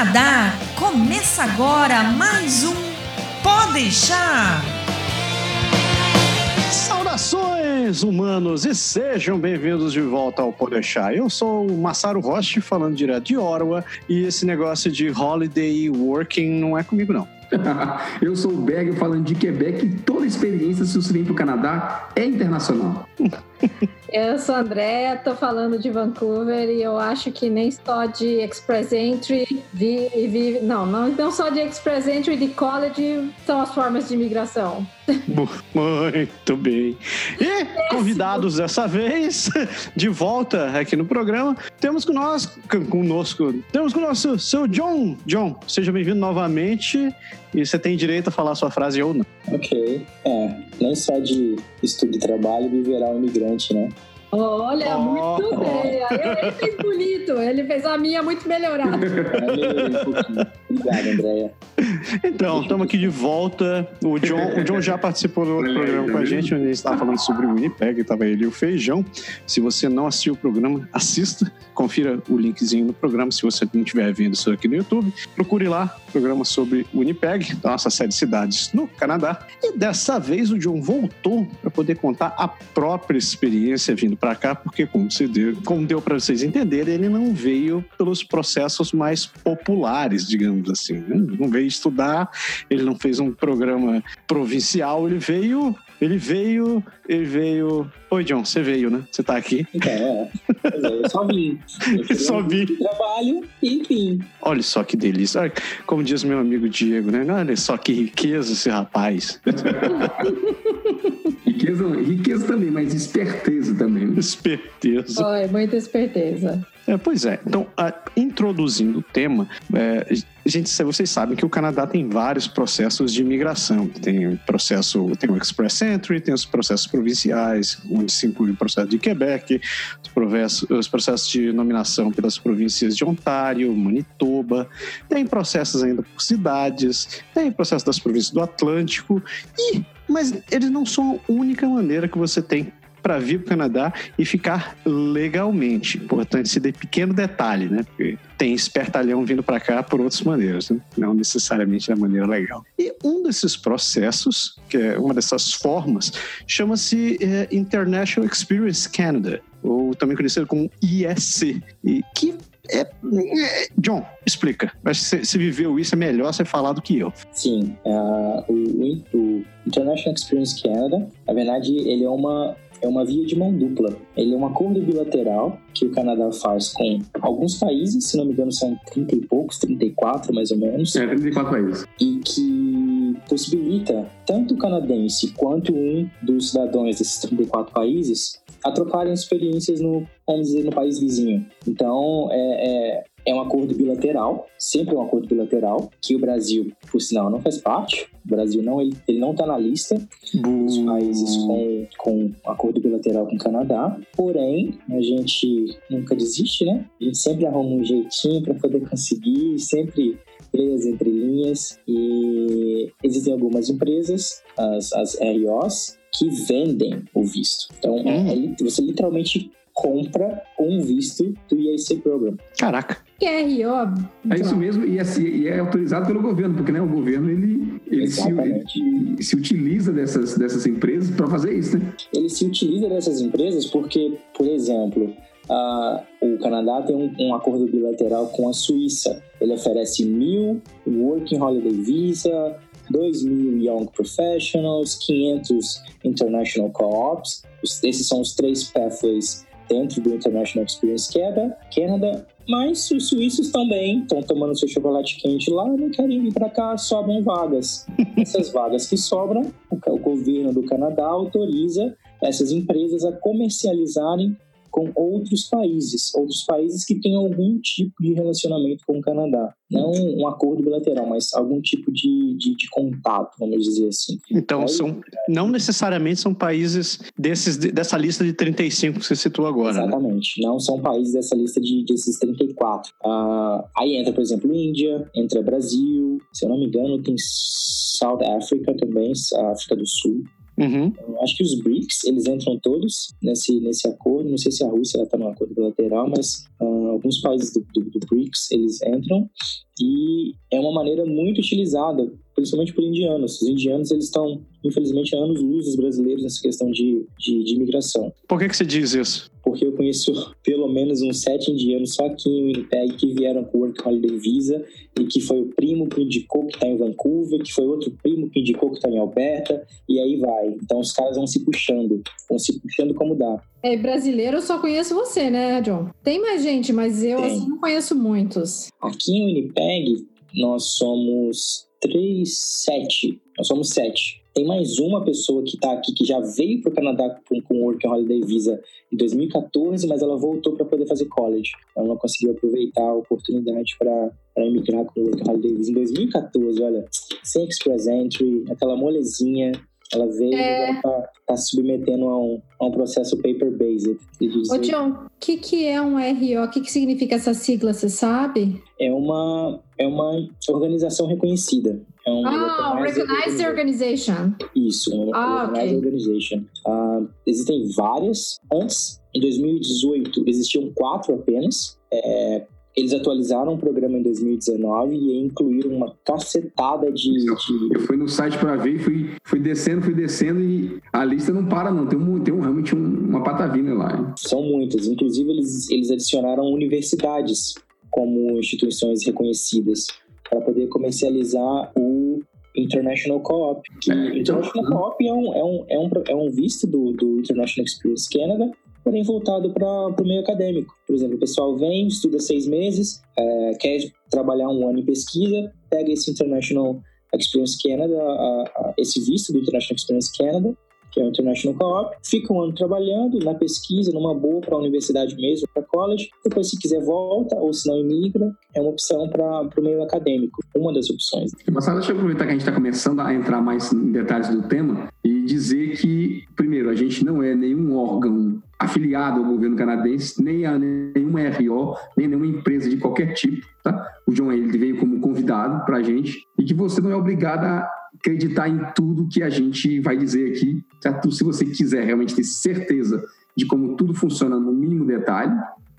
Canadá, começa agora mais um Pode deixar. Saudações humanos e sejam bem-vindos de volta ao Podeixar. Eu sou o Massaro Roche, falando direto de Ottawa, e esse negócio de holiday working não é comigo não. Eu sou o Berg falando de Quebec e toda experiência, se você vem para o Canadá, é internacional. Eu sou a Andréa, tô falando de Vancouver e eu acho que nem só de Express Entry, vi, vi, não, não, não só de Express Entry de college são as formas de imigração. Muito bem. E convidados dessa vez, de volta aqui no programa, temos nós, conosco, temos com o nosso seu John. John, seja bem-vindo novamente e você tem direito a falar a sua frase ou não. Ok. É, nem só de estudo e trabalho viverá o um imigrante, né? Olha, oh, muito bem. Ele fez bonito. Ele fez a minha muito melhorada. Obrigado, Andréia. Então, estamos aqui de volta. O John, o John já participou do outro programa com a gente, onde a gente estava falando sobre o Winnipeg, estava ele e o Feijão. Se você não assistiu o programa, assista, confira o linkzinho no programa, se você não estiver vendo isso aqui no YouTube. Procure lá, programa sobre Winnipeg, nossa série de cidades no Canadá. E dessa vez o John voltou para poder contar a própria experiência vindo para cá, porque como, deu, como deu para vocês entenderem, ele não veio pelos processos mais populares, digamos assim. Né? Não veio estudar, ele não fez um programa provincial, ele veio ele veio, ele veio. Oi, John, você veio, né? Você tá aqui. Então, é. Eu só vim. Eu só vim. Trabalho e vim. Olha só que delícia. Como diz meu amigo Diego, né? Olha só que riqueza esse rapaz. riqueza, riqueza também, mas esperteza? Esperteza. Oi, muita esperteza. É, pois é. Então, a, introduzindo o tema, é, gente, vocês sabem que o Canadá tem vários processos de imigração. Tem processo, tem o Express Entry, tem os processos provinciais, onde se inclui o processo de Quebec, os processos, os processos de nominação pelas províncias de Ontário, Manitoba, tem processos ainda por cidades, tem processo das províncias do Atlântico e mas eles não são a única maneira que você tem para vir para o Canadá e ficar legalmente. Importante esse pequeno detalhe, né? Porque tem espertalhão vindo para cá por outras maneiras, né? não necessariamente da maneira legal. E um desses processos, que é uma dessas formas, chama-se é, International Experience Canada, ou também conhecido como ISC, e que é, é, John, explica. Acho que você, viveu isso, é melhor você falar do que eu. Sim, uh, o, o, International Experience Canada, na verdade, ele é uma é uma via de mão dupla. Ele é um acordo bilateral que o Canadá faz com alguns países, se não me engano são 30 e poucos, 34 mais ou menos. É, 34 países. E que possibilita tanto o canadense quanto um dos cidadãos desses 34 países a trocarem experiências no, vamos dizer, no país vizinho. Então, é, é é um acordo bilateral, sempre um acordo bilateral, que o Brasil, por sinal, não faz parte. O Brasil não, ele, ele não está na lista dos países com, com acordo bilateral com o Canadá. Porém, a gente nunca desiste, né? A gente sempre arruma um jeitinho para poder conseguir, sempre empresas entre linhas. E existem algumas empresas, as, as ROs, que vendem o visto. Então, hum. é, você literalmente compra um visto do EIC Program. Caraca. QRO. É isso mesmo, e é, e é, autorizado pelo governo, porque né, o governo ele, ele, se, ele se, utiliza dessas, dessas empresas para fazer isso, né? Ele se utiliza dessas empresas porque, por exemplo, uh, o Canadá tem um, um, acordo bilateral com a Suíça. Ele oferece mil Working Holiday Visa, 2 mil Young Professionals, 500 International Co-ops. Esses são os três pathways dentro do International Experience Canada, mas os suíços também estão tomando seu chocolate quente lá e não querem vir para cá, sobram vagas. Essas vagas que sobram, o governo do Canadá autoriza essas empresas a comercializarem com outros países, outros países que têm algum tipo de relacionamento com o Canadá. Não um acordo bilateral, mas algum tipo de, de, de contato, vamos dizer assim. Então, Aí, são, não necessariamente são países desses, dessa lista de 35 que você citou agora. Né? Exatamente, né? não são países dessa lista de, desses 34. Uh, aí entra, por exemplo, Índia, entra Brasil, se eu não me engano, tem South Africa também, África do Sul. Uhum. Acho que os BRICS, eles entram todos nesse, nesse acordo. Não sei se a Rússia está no acordo bilateral, mas uh, alguns países do, do, do, BRICS, eles entram. e é uma maneira muito utilizada, principalmente por indianos. Os indianos eles estão, infelizmente, anos luz dos brasileiros nessa questão de, de, de imigração. Por que, que você diz isso? Porque eu conheço pelo menos uns sete indianos só aqui em Winnipeg que vieram com o Work Holiday Visa e que foi o primo que indicou que está em Vancouver, que foi outro primo que indicou que está em Alberta, e aí vai. Então os caras vão se puxando, vão se puxando como dá. É, brasileiro eu só conheço você, né, John? Tem mais gente, mas eu assim, não conheço muitos. Aqui em Winnipeg, nós somos três, sete. Nós somos sete. Tem mais uma pessoa que está aqui que já veio para o Canadá com, o Work Holiday Visa em 2014, mas ela voltou para poder fazer college. Ela não conseguiu aproveitar a oportunidade para emigrar com o Work Holiday Visa em 2014. Olha, sem Express Entry, aquela molezinha, ela veio é... e está tá se submetendo a um, a um processo paper-based. Ô, John, o que, que é um RO? O que, que significa essa sigla, você sabe? É uma, é uma organização reconhecida. É um ah, oh, Recognized Organization. Isso, uma ah, Recognized okay. Organization. Uh, existem várias. Antes, em 2018, existiam quatro apenas. É, eles atualizaram o programa em 2019 e incluíram uma cacetada de. de... Eu fui no site para ver e fui, fui descendo, fui descendo e a lista não para, não. Tem, um, tem um, realmente um, uma patavina lá. Hein? São muitas. Inclusive, eles, eles adicionaram universidades como instituições reconhecidas para poder comercializar o International Co-op. É, então, International Co-op é um, é, um, é, um, é um visto do, do International Experience Canada porém voltado para o meio acadêmico. Por exemplo, o pessoal vem, estuda seis meses, é, quer trabalhar um ano em pesquisa, pega esse International Experience Canada, a, a, esse visto do International Experience Canada, que é o International Co-op, fica um ano trabalhando na pesquisa, numa boa para a universidade mesmo, para college, depois se quiser volta, ou se não imigra, é uma opção para o meio acadêmico, uma das opções. Passada, deixa eu aproveitar que a gente está começando a entrar mais em detalhes do tema dizer que, primeiro, a gente não é nenhum órgão afiliado ao governo canadense, nem a nenhuma RO, nem nenhuma empresa de qualquer tipo, tá? O John ele veio como convidado para a gente e que você não é obrigado a acreditar em tudo que a gente vai dizer aqui. Certo? Se você quiser realmente ter certeza de como tudo funciona no mínimo detalhe,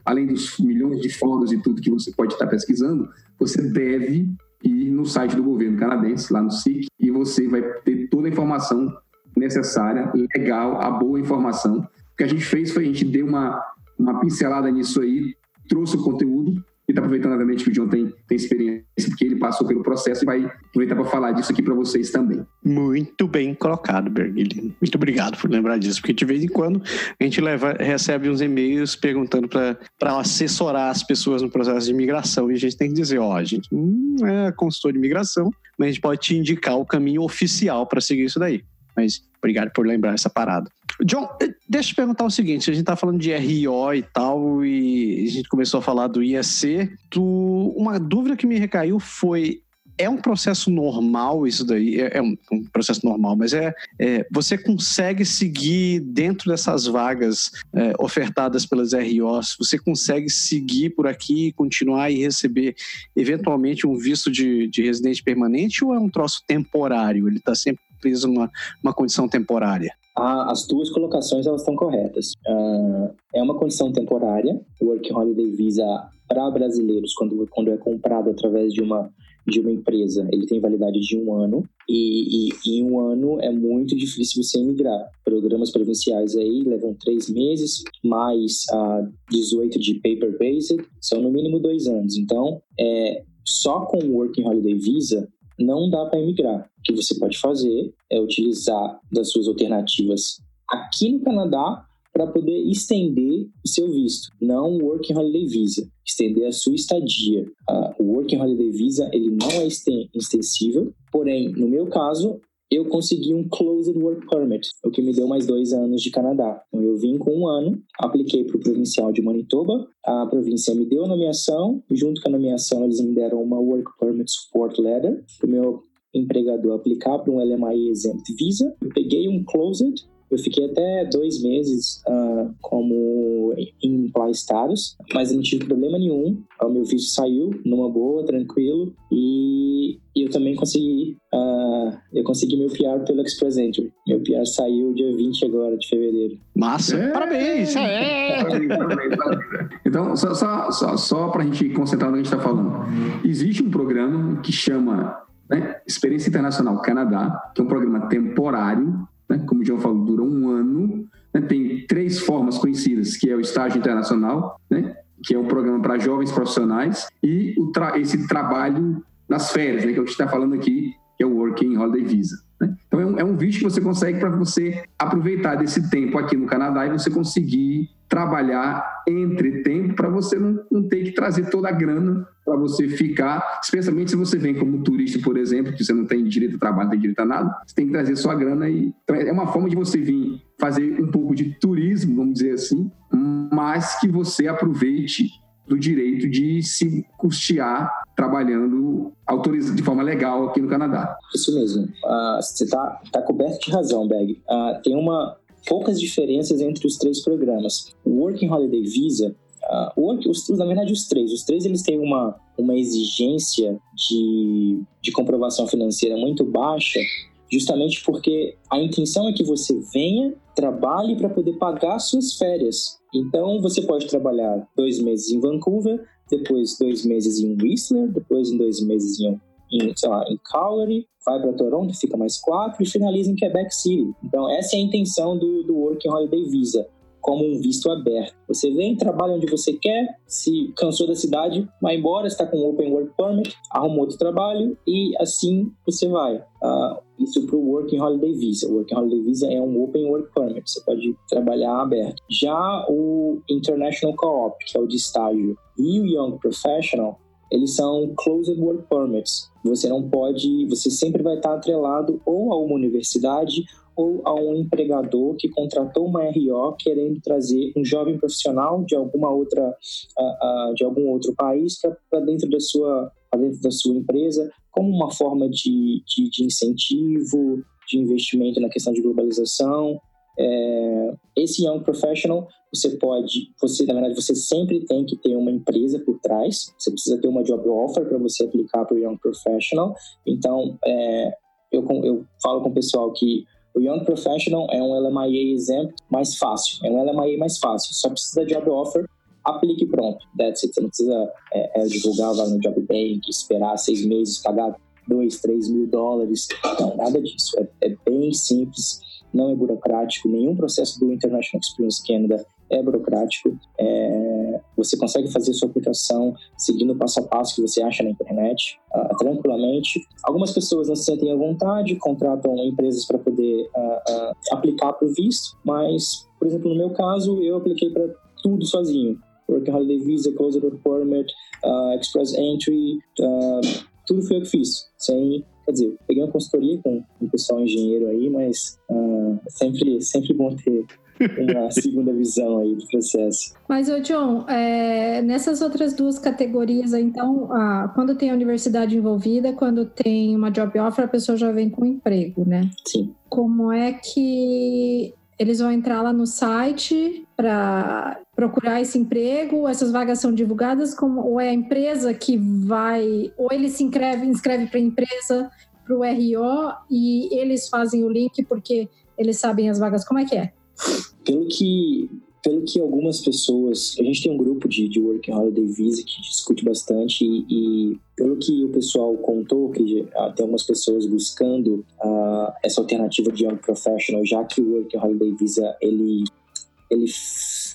além dos milhões de fóruns e tudo que você pode estar pesquisando, você deve ir no site do governo canadense, lá no SIC, e você vai ter toda a informação necessária, legal, a boa informação. O que a gente fez foi a gente deu uma, uma pincelada nisso aí, trouxe o conteúdo e está aproveitando, obviamente, que o John tem, tem experiência, porque ele passou pelo processo e vai aproveitar para falar disso aqui para vocês também. Muito bem colocado, Bergili. Muito obrigado por lembrar disso, porque de vez em quando a gente leva, recebe uns e-mails perguntando para assessorar as pessoas no processo de imigração e a gente tem que dizer: ó, a gente não é consultor de imigração, mas a gente pode te indicar o caminho oficial para seguir isso daí. Mas obrigado por lembrar essa parada. John, eh, deixa eu te perguntar o seguinte: a gente tá falando de RO e tal, e a gente começou a falar do IEC. Tu, uma dúvida que me recaiu foi: é um processo normal isso daí? É, é um, um, processo normal, mas é, é, você consegue seguir dentro dessas vagas é, ofertadas pelas ROs, você consegue seguir por aqui, continuar e receber eventualmente um visto de, de residente permanente ou é um troço temporário? Ele está sempre preso numa uma condição temporária? as duas colocações elas estão corretas. Uh, é uma condição temporária, o Work Holiday Visa para brasileiros, quando, quando é comprado através de uma, de uma empresa, ele tem validade de um ano, e, e em um ano é muito difícil você emigrar. Programas provinciais aí levam três meses, mais uh, 18 de paper-based, são no mínimo dois anos. Então, é, só com o Working Holiday Visa, não dá para emigrar. O que você pode fazer é utilizar das suas alternativas aqui no Canadá para poder estender o seu visto, não o Working Holiday Visa, estender a sua estadia. Uh, o Working Holiday Visa ele não é extensível, porém, no meu caso, eu consegui um Closed Work Permit, o que me deu mais dois anos de Canadá. Então, eu vim com um ano, apliquei para o provincial de Manitoba, a província me deu a nomeação, junto com a nomeação eles me deram uma Work Permit Support Letter para o meu empregador aplicar para um LMI Exempt Visa. Eu peguei um Closed, eu fiquei até dois meses uh, como mais status, mas eu não tive problema nenhum. O meu visto saiu numa boa, tranquilo, e eu também consegui, uh, eu consegui meu PR pelo Express Entry. Meu PR saiu dia 20 agora de fevereiro. Massa! É. Parabéns! É. Então, só, só, só, só para a gente concentrar no que a gente está falando. Existe um programa que chama né, Experiência Internacional Canadá, que é um programa temporário, né, como o João falou, dura um ano, né, tem três formas conhecidas, que é o estágio internacional, né, que é um programa para jovens profissionais, e tra esse trabalho nas férias, né, que é o que a gente está falando aqui, que é o Working Holiday Visa. Então é um, é um que você consegue para você aproveitar desse tempo aqui no Canadá e você conseguir trabalhar entre tempo para você não, não, ter que trazer toda a grana para você ficar, especialmente se você vem como turista, por exemplo, que você não tem direito a trabalho, não tem direito a nada, você tem que trazer sua grana e então é uma forma de você vir fazer um pouco de turismo, vamos dizer assim, mas que você aproveite do direito de se custear trabalhando de forma legal aqui no Canadá. Isso mesmo. Uh, você está tá coberto de razão, Beg. Uh, tem uma poucas diferenças entre os três programas. O Working Holiday Visa Uh, work, os, na verdade, os três. Os três eles têm uma, uma exigência de, de comprovação financeira muito baixa, justamente porque a intenção é que você venha, trabalhe para poder pagar suas férias. Então, você pode trabalhar dois meses em Vancouver, depois dois meses em Whistler, depois em dois meses em, em, sei lá, em Calgary, vai para Toronto, fica mais quatro e finaliza em Quebec City. Então, essa é a intenção do, do Working Holiday Visa como um visto aberto. Você vem, trabalha onde você quer, se cansou da cidade, vai embora, está com Open Work Permit, arruma outro trabalho e assim você vai. Uh, isso para o Working Holiday Visa. O Working Holiday Visa é um Open Work Permit, você pode trabalhar aberto. Já o International Co-op, que é o de estágio, e o Young Professional, eles são Closed Work Permits. Você não pode, você sempre vai estar atrelado ou a uma universidade ou a um empregador que contratou uma RO querendo trazer um jovem profissional de alguma outra uh, uh, de algum outro país para dentro da sua dentro da sua empresa como uma forma de, de, de incentivo de investimento na questão de globalização é, esse young professional você pode você na verdade você sempre tem que ter uma empresa por trás você precisa ter uma job offer para você aplicar para o young professional então é, eu, eu falo com o pessoal que o Young Professional é um LMIA exemplo mais fácil, é um LMIA mais fácil, só precisa de job offer, aplique pronto. That's it. Você não precisa é, é, divulgar lá no Job Bank, esperar seis meses, pagar dois, três mil dólares. Não, nada disso. É, é bem simples, não é burocrático. Nenhum processo do International Experience Canada é burocrático. É, você consegue fazer sua aplicação seguindo o passo a passo que você acha na internet, uh, tranquilamente. Algumas pessoas não se sentem à vontade, contratam empresas para poder uh, uh, aplicar para o visto, mas, por exemplo, no meu caso, eu apliquei para tudo sozinho. Working Holiday Visa, Closed Work Permit, Express Entry, tudo foi eu que fiz, sem Quer dizer, peguei uma consultoria com um pessoal engenheiro aí, mas uh, sempre, sempre bom ter uma segunda visão aí do processo. Mas, ô John, é, nessas outras duas categorias, então, ah, quando tem a universidade envolvida, quando tem uma job offer, a pessoa já vem com emprego, né? Sim. Como é que eles vão entrar lá no site para procurar esse emprego, essas vagas são divulgadas, como, ou é a empresa que vai, ou ele se inscreve, inscreve para a empresa, para o RO, e eles fazem o link porque eles sabem as vagas, como é que é? Pelo que, pelo que algumas pessoas. A gente tem um grupo de, de Working Holiday Visa que discute bastante, e, e pelo que o pessoal contou, que tem algumas pessoas buscando uh, essa alternativa de Young Professional, já que o Working Holiday Visa ele, ele,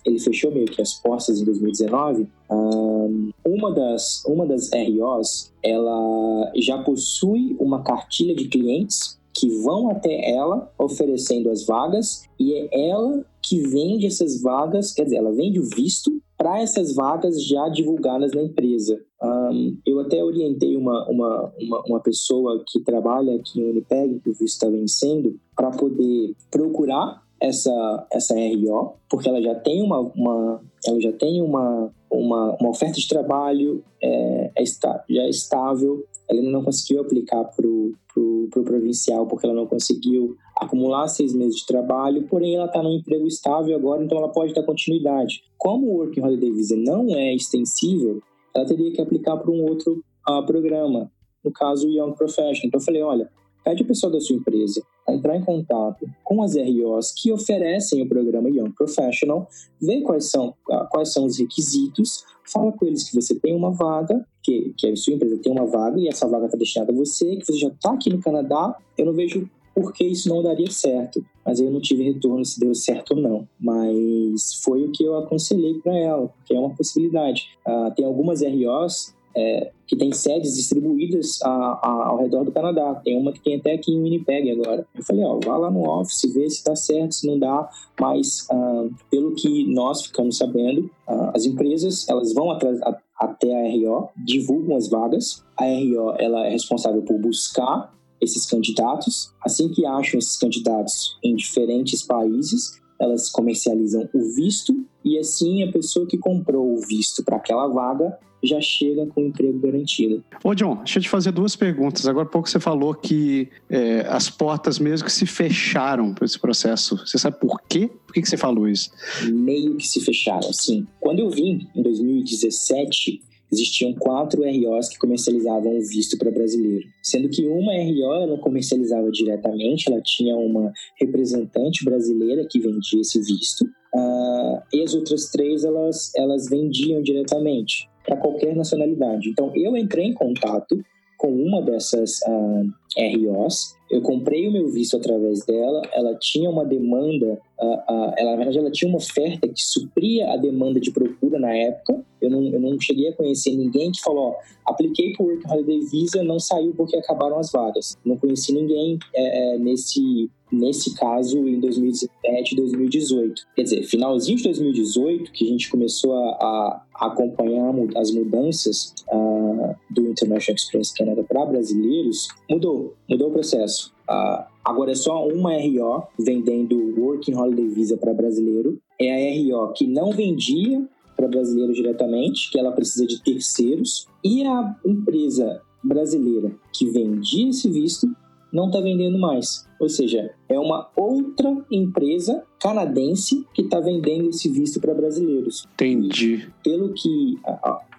ele fechou meio que as portas em 2019. Um, uma, das, uma das ROs ela já possui uma cartilha de clientes que vão até ela oferecendo as vagas e é ela que vende essas vagas, quer dizer, ela vende o visto para essas vagas já divulgadas na empresa. Um, eu até orientei uma, uma, uma, uma, pessoa que trabalha aqui em Unipeg, que o visto está vencendo, para poder procurar essa, essa RO, porque ela já tem uma, uma ela já tem uma, uma, uma oferta de trabalho, é, é está, já é estável, ela ainda não conseguiu aplicar para o pro, pro provincial porque ela não conseguiu acumular seis meses de trabalho, porém ela está num emprego estável agora, então ela pode dar continuidade. Como o Working Holiday Visa não é extensível, ela teria que aplicar para um outro uh, programa, no caso o Young Professional. Então eu falei, olha, pede o pessoal da sua empresa a entrar em contato com as ROs que oferecem o programa Young Professional, vê quais são, uh, quais são os requisitos, fala com eles que você tem uma vaga, que, que a sua empresa tem uma vaga e essa vaga está destinada a você, que você já está aqui no Canadá, eu não vejo por que isso não daria certo. Mas eu não tive retorno se deu certo ou não. Mas foi o que eu aconselhei para ela, porque é uma possibilidade. Uh, tem algumas ROs é, que têm sedes distribuídas a, a, ao redor do Canadá. Tem uma que tem até aqui em Winnipeg agora. Eu falei, ó, vá lá no office, vê se dá certo, se não dá. Mas, uh, pelo que nós ficamos sabendo, uh, as empresas, elas vão atrás, a, até a RO, divulgam as vagas. A RO, ela é responsável por buscar esses candidatos. Assim que acham esses candidatos em diferentes países, elas comercializam o visto e assim a pessoa que comprou o visto para aquela vaga já chega com o emprego garantido. Ô John, deixa eu te fazer duas perguntas. Agora há pouco você falou que é, as portas mesmo que se fecharam para esse processo. Você sabe por quê? Por que, que você falou isso? Meio que se fecharam, sim. Quando eu vim, em 2017, existiam quatro ROs que comercializavam o visto para brasileiro, sendo que uma RO não comercializava diretamente, ela tinha uma representante brasileira que vendia esse visto, uh, e as outras três elas, elas vendiam diretamente para qualquer nacionalidade. Então eu entrei em contato com uma dessas ah, ROs eu comprei o meu visto através dela, ela tinha uma demanda, uh, uh, ela, na verdade ela tinha uma oferta que supria a demanda de procura na época. Eu não, eu não cheguei a conhecer ninguém que falou, ó, apliquei por Work Holiday Visa, não saiu porque acabaram as vagas. Não conheci ninguém é, é, nesse, nesse caso em 2017, 2018. Quer dizer, finalzinho de 2018, que a gente começou a, a acompanhar as mudanças uh, do International Express Canada para brasileiros, mudou, mudou o processo. Uh, agora é só uma RO vendendo Working Holiday Visa para brasileiro. É a RO que não vendia para brasileiro diretamente, que ela precisa de terceiros. E a empresa brasileira que vendia esse visto não está vendendo mais. Ou seja, é uma outra empresa canadense que está vendendo esse visto para brasileiros. Entendi. Pelo que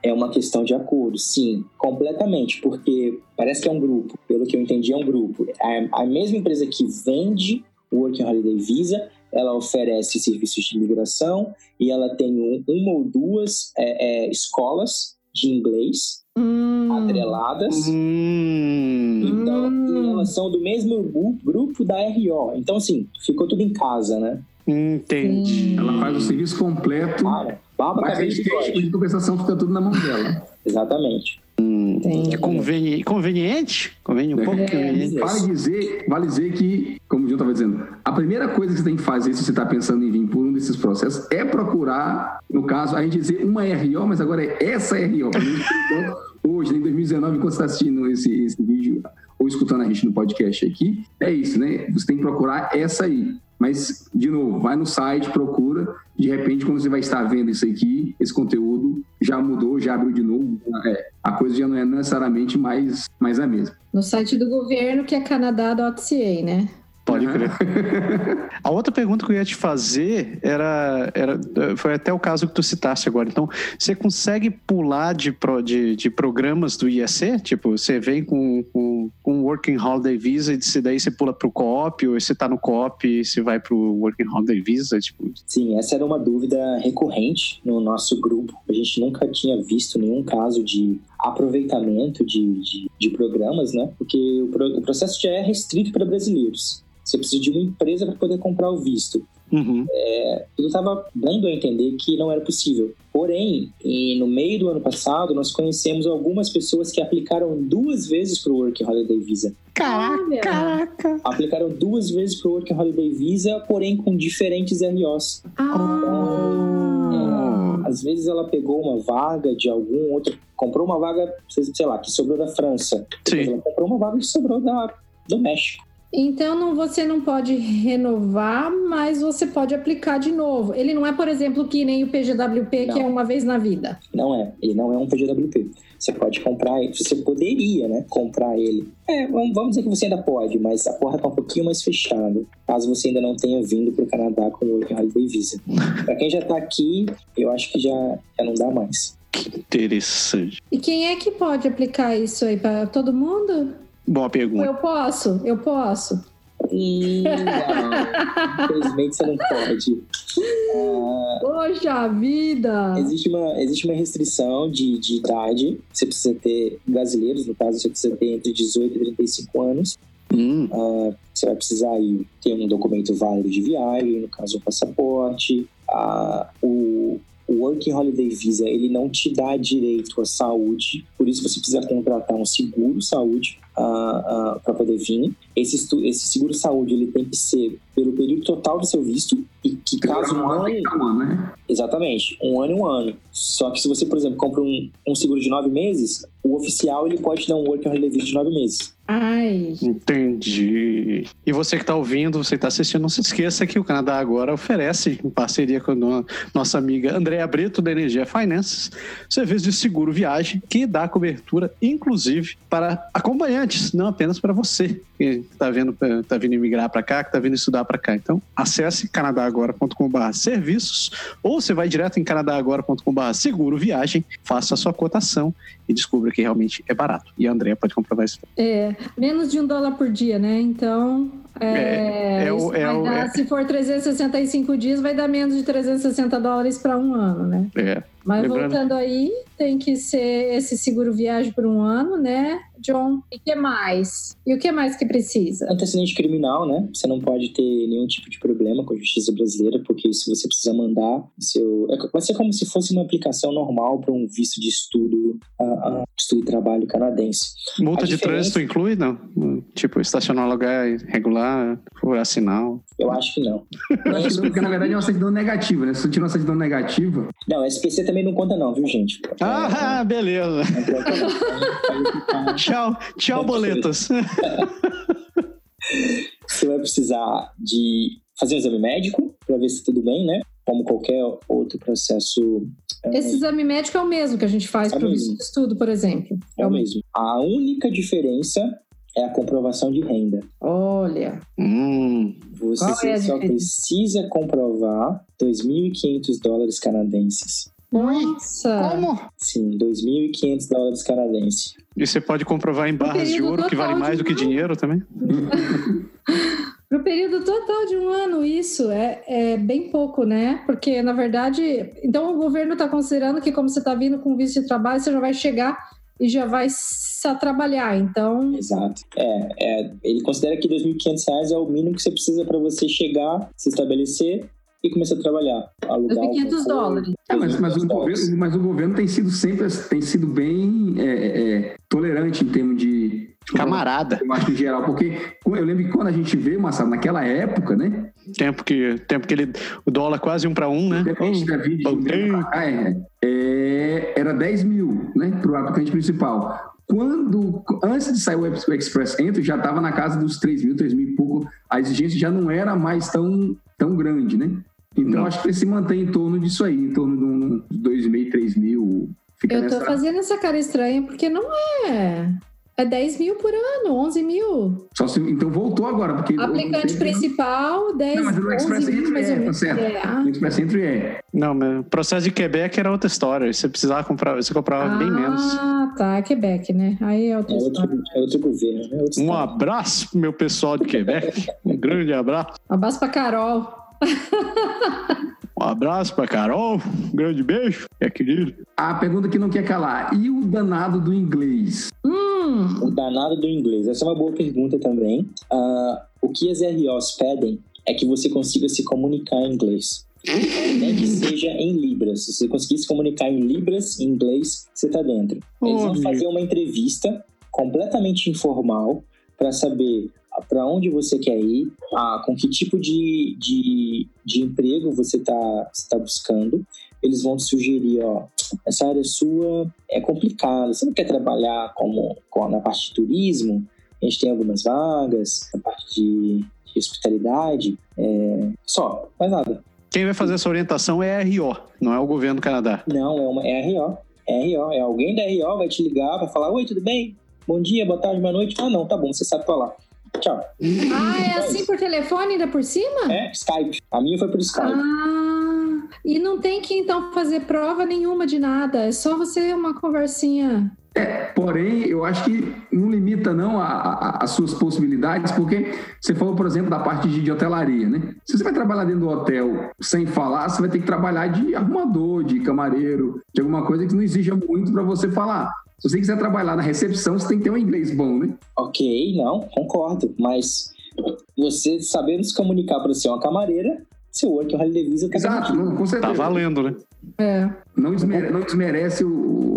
é uma questão de acordo, sim, completamente, porque parece que é um grupo. Pelo que eu entendi, é um grupo. A, a mesma empresa que vende o Working Holiday Visa, ela oferece serviços de imigração e ela tem um, uma ou duas é, é, escolas de inglês hum. atreladas. Hum. Então, hum. elas são do mesmo grupo da RO. Então, assim, ficou tudo em casa, né? Entendi. Ela faz o serviço completo. Cara, baba mas a de compensação fica tudo na mão dela. Exatamente. Hum, é conveni conveniente? Conveniente um pouco é, conveniente. Vale dizer, vale dizer que, como o João estava dizendo, a primeira coisa que você tem que fazer se você está pensando em vir por um desses processos é procurar, no caso, a gente dizer uma RO, mas agora é essa RO. Hoje, em 2019, enquanto você está assistindo esse, esse vídeo ou escutando a gente no podcast aqui, é isso, né? Você tem que procurar essa aí. Mas, de novo, vai no site, procura. De repente, quando você vai estar vendo isso aqui, esse conteúdo já mudou, já abriu de novo. É, a coisa já não é necessariamente mais, mais a mesma. No site do governo, que é canadá.ca, né? Pode crer. a outra pergunta que eu ia te fazer era, era. Foi até o caso que tu citaste agora. Então, você consegue pular de, pro, de, de programas do IEC? Tipo, você vem com, com, com Working Holiday Visa e daí você pula para o COP, ou você está no COP e você vai para o Working Holiday Visa? Tipo... Sim, essa era uma dúvida recorrente no nosso grupo. A gente nunca tinha visto nenhum caso de aproveitamento de, de, de programas, né? Porque o, o processo já é restrito para brasileiros. Você precisa de uma empresa para poder comprar o visto. Uhum. É, eu estava dando a entender que não era possível. Porém, no meio do ano passado, nós conhecemos algumas pessoas que aplicaram duas vezes para o Work Holiday Visa. Caraca! Caraca. Aplicaram duas vezes para o Work Holiday Visa, porém com diferentes ROs. Ah. é, às vezes ela pegou uma vaga de algum outro, comprou uma vaga, sei lá, que sobrou da França. Sim. Ela comprou uma vaga que sobrou da, do México. Então não, você não pode renovar, mas você pode aplicar de novo. Ele não é, por exemplo, que nem o PGWP, Não. que é uma vez na vida. Não é, ele não é um PGWP. Você pode comprar ele, você poderia, né, comprar ele. É, vamos, dizer que você ainda pode, mas a porta tá um pouquinho mais fechada, caso você ainda não tenha vindo pro Canadá com o Working Holiday Visa. Pra quem já tá aqui, eu acho que já, já não dá mais. Interessante. E quem é que pode aplicar isso aí para todo mundo? Boa pergunta. Eu posso, eu posso. Hum, não, infelizmente você não pode. Ah, Poxa vida! Existe uma, existe uma restrição de, de idade. Você precisa ter, brasileiros, no caso, você precisa ter entre 18 e 35 anos. Hum, Ah, você vai precisar aí ter um documento válido de viagem, no caso, um passaporte. Ah, o, o Working Holiday Visa, ele não te dá direito à saúde, por isso você precisa contratar um seguro saúde para poder vir. Esse, esse seguro saúde, ele tem que ser pelo período total do seu visto e que caso um ano um ano, né? Exatamente, um ano e um ano. Só que se você, por exemplo, compra um, um seguro de nove meses, o oficial ele pode dar um Working Holiday de nove meses. Ai, entendi. E você que está ouvindo, você que está assistindo, não se esqueça que o Canadá agora oferece, em parceria com a no- nossa amiga Andréa Brito, da Energia Finances, serviço de seguro viagem que dá cobertura, inclusive, para não apenas para você que está vindo, tá vindo imigrar para cá, que está vindo estudar para cá. Então, acesse canadagora.com.br serviços ou você vai direto em canadagora.com.br seguro viagem, faça a sua cotação e descubra que realmente é barato. E a Andréa pode comprovar isso. é menos de um dólar por dia, né? Então, é, É, é o- é dar, é- se for 365 dias, vai dar menos de 360 dólares para um ano, né? É, Mas Lembrando- voltando aí, tem que ser esse seguro viagem por um ano, né, John? E o que mais? E o que mais que precisa? Antecedente criminal, né? Você não pode ter nenhum tipo de problema com a justiça brasileira, porque se você precisa mandar seu. é- vai ser como se fosse uma aplicação normal para um visto de estudo, ah, ah, estudo e trabalho canadense. Multa A de diferença- trânsito inclui, não? Tipo, estacionar lugar irregular, furar sinal. Eu acho que não. Eu acho que não, porque na verdade é uma certidão negativa, né? Se você tira uma certidão negativa, Não, SPC também não conta, não, viu, gente? Ah, beleza. Aí fica- Tchau, tchau, boletas. Você vai precisar de fazer um exame médico para ver se tudo bem, né? Como qualquer outro processo. é, Esse exame médico é o mesmo que a gente faz É para o mesmo. visto de estudo, por exemplo. É o mesmo. A única diferença é a comprovação de renda. Olha, Hum, Você é só diferença? precisa comprovar 2.500 dólares canadenses. nossa. como? Sim, 2.500 dólares canadenses. E você pode comprovar em barras de ouro que vale mais do que dinheiro também? Para o período total de um ano, isso é, é bem pouco, né? Porque, na verdade, então o governo está considerando que, como você está vindo com visto de trabalho, você já vai chegar e já vai só trabalhar. Então, Exato. É, é, ele considera que 2.500 reais é o mínimo que você precisa para você chegar, se estabelecer e começar a trabalhar. Alugar um 2.500 conforto. dólares. É, mas, mas, o 2.500 dólares. governo, mas o governo tem sido sempre tem sido bem é, é, tolerante em termos de Camarada. eu acho em geral, porque eu lembro que quando a gente veio, Marcelo, naquela época, né? Tempo que, tempo que ele, o dólar quase um para um, né? Depende da vida de um cá, é, é, era 10 mil, né? Para o aplicante principal. Quando, antes de sair o Ex- o Express Entry, já estava na casa dos 3 mil, 3 mil e pouco. A exigência já não era mais tão, tão grande, né? Então, Não. acho que ele se mantém em torno disso aí, em torno de uns 2,5, 3 mil. Fica Eu tô nessa... fazendo essa cara estranha porque não é. É 10 mil por ano, 11 mil. Só se- então voltou agora, porque... Aplicante o- principal, 10 Não, mas 11 Express mil Entry mais é, ou tá menos. certo. É, ah. No Express Entry é. Não, mas o processo de Quebec era outra história. Você precisava comprar, você comprava bem menos. Ah, tá, é Quebec, né? Aí é outra É história. outro, é outro governo, né? Outro Um estado. abraço pro meu pessoal de Quebec. Um grande abraço. Um abraço pra Carol. Um abraço pra Carol. Um grande beijo. É querido. A pergunta que não quer calar. E o danado do inglês? Hum, O danado do inglês. Essa é uma boa pergunta também. Ah, o que as ROs pedem é que você consiga se comunicar em inglês. Nem que seja em Libras. Se você conseguir se comunicar em Libras, em inglês, você tá dentro. Eles vão fazer uma entrevista completamente informal para saber para onde você quer ir, ah, com que tipo de, de, de emprego você está tá buscando. Eles vão te sugerir, ó, essa área sua é complicada, você não quer trabalhar como, como na parte de turismo? A gente tem algumas vagas, na parte de, de hospitalidade, é, só, mais nada. Quem vai fazer essa orientação é a RO, não é o governo do Canadá. Não, é uma é a RO. É a RO. É alguém da RO vai te ligar, vai falar: Oi, tudo bem? Bom dia, boa tarde, boa noite. Ah, não, tá bom, você sabe falar. Tchau. Ah, é assim por telefone ainda por cima? É, Skype. A minha foi por Skype. Ah, e não tem que então fazer prova nenhuma de nada, é só você uma conversinha. É, porém, eu acho que não limita não a- a- as suas possibilidades, porque você falou, por exemplo, da parte de, de hotelaria, né? Se você vai trabalhar dentro do hotel sem falar, você vai ter que trabalhar de arrumador, de camareiro, de alguma coisa que não exija muito para você falar. Se você quiser trabalhar na recepção, você tem que ter um inglês bom, né? Ok, não, concordo. Mas você sabendo se comunicar para ser uma camareira, seu work holiday visa tá Exato, garantido. não, com Tá certeza. valendo, né? É. Não desmerece, não desmerece o, o- o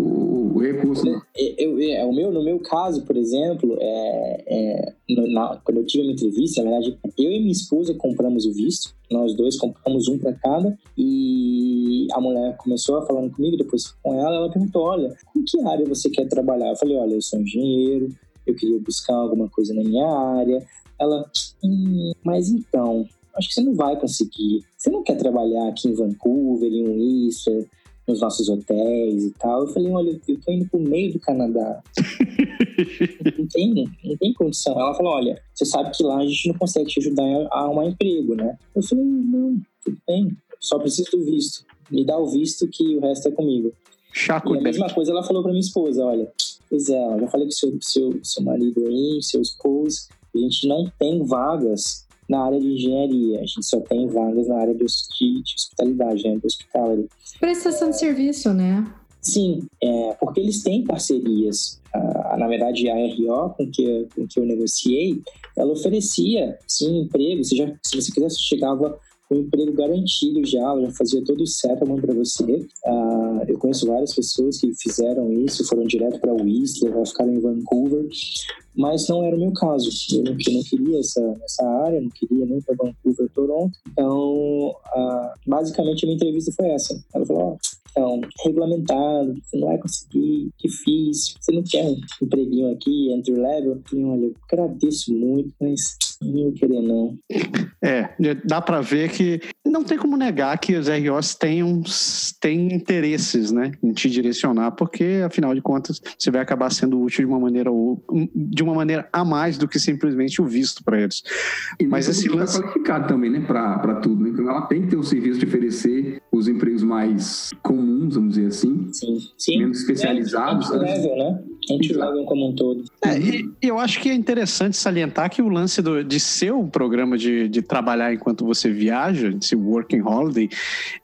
recurso. não. Eu, eu- é, o meu, no meu caso, por exemplo, é, é, na- quando eu tive uma entrevista, na verdade, eu e minha esposa compramos o visto, nós dois compramos um para cada, e a mulher começou a falando comigo, depois com ela, ela perguntou, olha, em que área você quer trabalhar? Eu falei, olha, eu sou engenheiro, eu queria buscar alguma coisa na minha área. Ela, hum, mas então, acho que você não vai conseguir. Você não quer trabalhar aqui em Vancouver, em Whistler, nos nossos hotéis e tal. Eu falei, olha, eu tô indo pro meio do Canadá. não, tem, não tem condição. Ela falou, olha, você sabe que lá a gente não consegue te ajudar a arrumar emprego, né? Eu falei, não, tudo bem, só preciso do visto. Me dá o visto que o resto é comigo. Chaco E a mesma coisa ela falou pra minha esposa, olha, pois é, eu já falei com seu, seu, seu marido aí, seu esposo, a gente não tem vagas na área de engenharia, a gente só tem vagas na área de, hos- de, de hospitalidade, né, de hospitality. Prestação de serviço, né? Sim, é, porque eles têm parcerias. Ah, na verdade, a RO com que, com que eu negociei, ela oferecia, sim, emprego. Você já, se você quisesse, chegava um emprego garantido já, já fazia todo o settlement para você. Ah, eu conheço várias pessoas que fizeram isso, foram direto para Whistler, ficaram em Vancouver, mas não era o meu caso. Eu não, eu não queria essa, essa área, não queria nem para Vancouver, Toronto. Então, ah, basicamente, a minha entrevista foi essa. Ela falou: ó, então, regulamentado, você não vai conseguir, difícil, você não quer um empreguinho aqui, entry level. Eu falei, olha, eu agradeço muito, mas não querer não. É, dá pra ver que não tem como negar que os ROs têm, uns, têm interesses, né, em te direcionar, porque afinal de contas você vai acabar sendo útil de uma maneira ou de uma maneira a mais do que simplesmente o visto para eles. E Mas esse esse lance- é qualificado também, né, para tudo. Né? Então ela tem que ter o serviço de oferecer os empregos mais comuns, vamos dizer assim, Sim, sim. menos especializados. Entry né? level, né? Level como um todo. É, e eu acho que é interessante salientar que o lance do, de ser um programa de, de trabalhar enquanto você viaja, esse working holiday,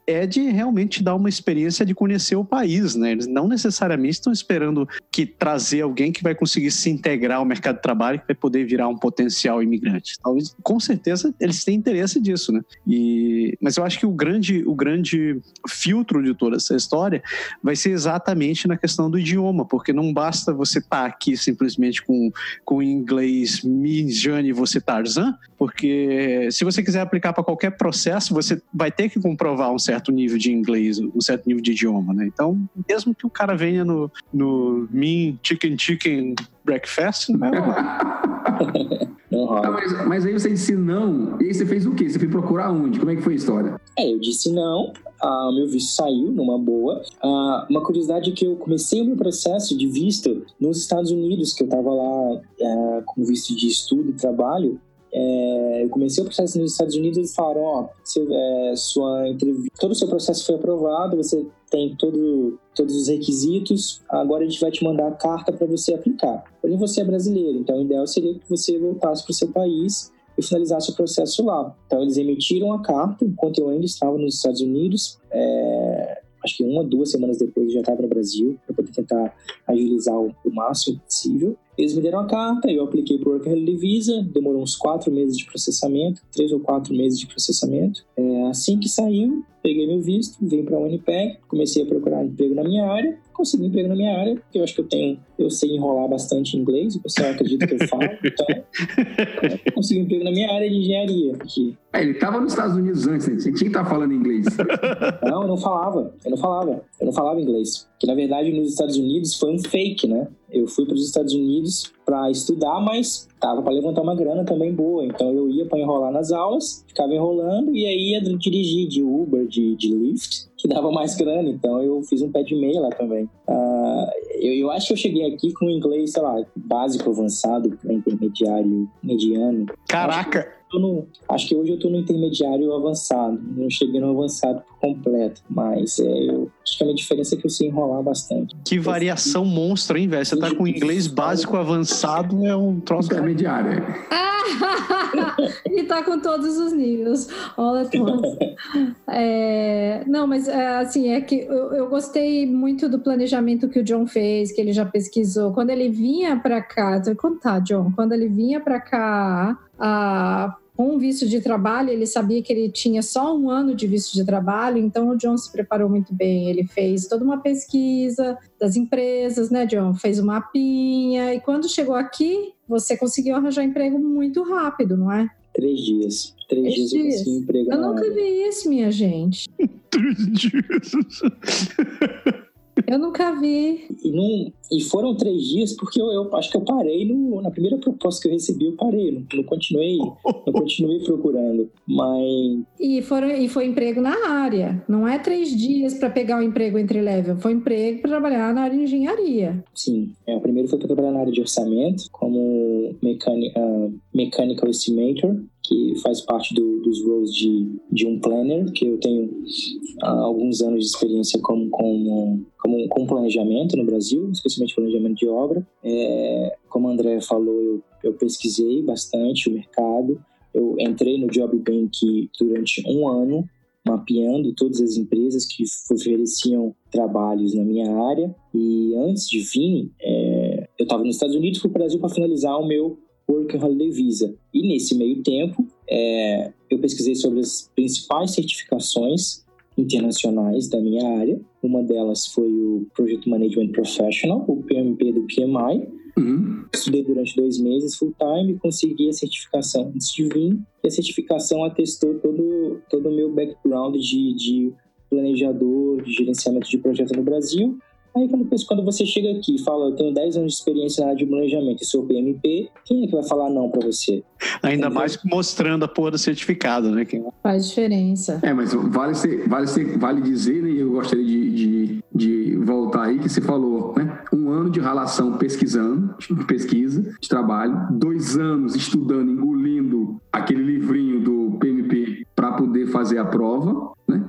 é de realmente dar uma experiência de conhecer o país, né? Eles não necessariamente estão esperando que trazer alguém que vai conseguir se integrar ao mercado de trabalho, que vai poder virar um potencial imigrante. Talvez, com certeza, eles têm interesse disso, né? E, mas eu acho que o grande, o grande filtro de toda essa história vai ser exatamente na questão do idioma, porque não basta você estar aqui simplesmente com, com inglês me, Jane, você Tarzan, porque se você quiser aplicar para qualquer processo, você vai ter que comprovar um certo nível de inglês, um certo nível de idioma, né? Então, mesmo que o cara venha no, no Mean Chicken Chicken Breakfast, não. Não Ah, rola. mas, mas aí você disse não, e aí você fez o quê? Você foi procurar onde? Como é que foi a história? É, eu disse não. Ah, meu visto saiu numa boa. Ah, uma curiosidade é que eu comecei o meu processo de visto nos Estados Unidos, que eu estava lá ah, com visto de estudo e trabalho. É, eu comecei o processo nos Estados Unidos eles falaram, ó, seu, é, sua entrevista, todo o seu processo foi aprovado, você tem todo, todos os requisitos, agora a gente vai te mandar a carta para você aplicar. Porém, você é brasileiro, então o ideal seria que você voltasse para o seu país e finalizasse o processo lá. Então, eles emitiram a carta enquanto eu ainda estava nos Estados Unidos. É, acho que uma, duas semanas depois eu já estava no Brasil, para poder tentar agilizar o, o máximo possível. Eles me deram a carta, eu apliquei por Work Holiday Visa, demorou uns quatro meses de processamento, três ou quatro meses de processamento. É, assim que saiu, peguei meu visto, vim para a Winnipeg, comecei a procurar emprego na minha área, consegui emprego na minha área, porque eu acho que eu tenho, eu sei enrolar bastante em inglês, o pessoal acredita que eu falo, então eu consegui emprego na minha área de engenharia, que É, ele estava nos Estados Unidos antes, né? você tinha que estar falando inglês. Não, eu não falava. Eu não falava. Eu não falava inglês. Que na verdade nos Estados Unidos foi um fake, né? Eu fui para os Estados Unidos para estudar, mas tava para levantar uma grana também boa. Então eu ia para enrolar nas aulas, ficava enrolando e aí ia dirigir de Uber, de, de Lyft, que dava mais grana. Então eu fiz um pé de meia lá também. Uh, eu, eu acho que eu cheguei aqui com inglês, sei lá, básico, avançado, intermediário, mediano. Caraca! No, acho que hoje eu tô no intermediário avançado. Não cheguei no avançado por completo, mas é, eu, acho que a minha diferença é que eu sei enrolar bastante. Que variação eu, monstra, hein, velho? Você tá com inglês básico avançado, é um troço. Intermediário. Ele tá com todos os níveis. All É, não, mas é, assim, é que eu, eu gostei muito do planejamento que o John fez, que ele já pesquisou. Quando ele vinha para cá, vou contar, John, quando ele vinha para cá, a com o visto de trabalho, ele sabia que ele tinha só um ano de visto de trabalho, então o John se preparou muito bem. Ele fez toda uma pesquisa das empresas, né, John? Fez uma mapinha, e quando chegou aqui, você conseguiu arranjar emprego muito rápido, não é? Três dias. Três, Três dias, dias eu consegui emprego. Eu nunca vi isso, minha gente. Três dias. Eu nunca vi. E, não, e foram três dias porque eu, eu, acho que eu parei no, na primeira proposta que eu recebi, eu parei, não, não continuei, não continuei procurando. Mas. E, foram, e foi emprego na área. Não é três dias para pegar o um emprego entre level, foi emprego para trabalhar na área de engenharia. Sim. É, o primeiro foi para trabalhar na área de orçamento, como mecânica, uh, mechanical estimator que faz parte do, dos roles de, de um planner, que eu tenho uh, alguns anos de experiência como, como, como, com planejamento no Brasil, especialmente planejamento de obra. É, como a André falou, eu, eu pesquisei bastante o mercado, eu entrei no Job Bank durante um ano, mapeando todas as empresas que ofereciam trabalhos na minha área. E antes de vir, é, eu estava nos Estados Unidos, fui para o Brasil para finalizar o meu Work Holiday Visa. E nesse meio tempo, é, eu pesquisei sobre as principais certificações internacionais da minha área. Uma delas foi o Project Management Professional, o PMP do PMI. Uhum. Estudei durante dois meses full time e consegui a certificação antes de vir. E a certificação atestou todo, todo o meu background de, de planejador, de gerenciamento de projeto no Brasil Aí quando você chega aqui e fala, eu tenho 10 anos de experiência na área de planejamento e sou PMP, quem é que vai falar não para você? Ainda Entendeu? mais mostrando a porra do certificado, né? Quem... Faz diferença. É, mas vale, ser, vale, ser, vale dizer, né, e eu gostaria de, de, de, voltar aí, que você falou, né? Um ano de relação pesquisando, pesquisa, de trabalho, dois anos estudando, engolindo aquele livrinho do PMP para poder fazer a prova, né?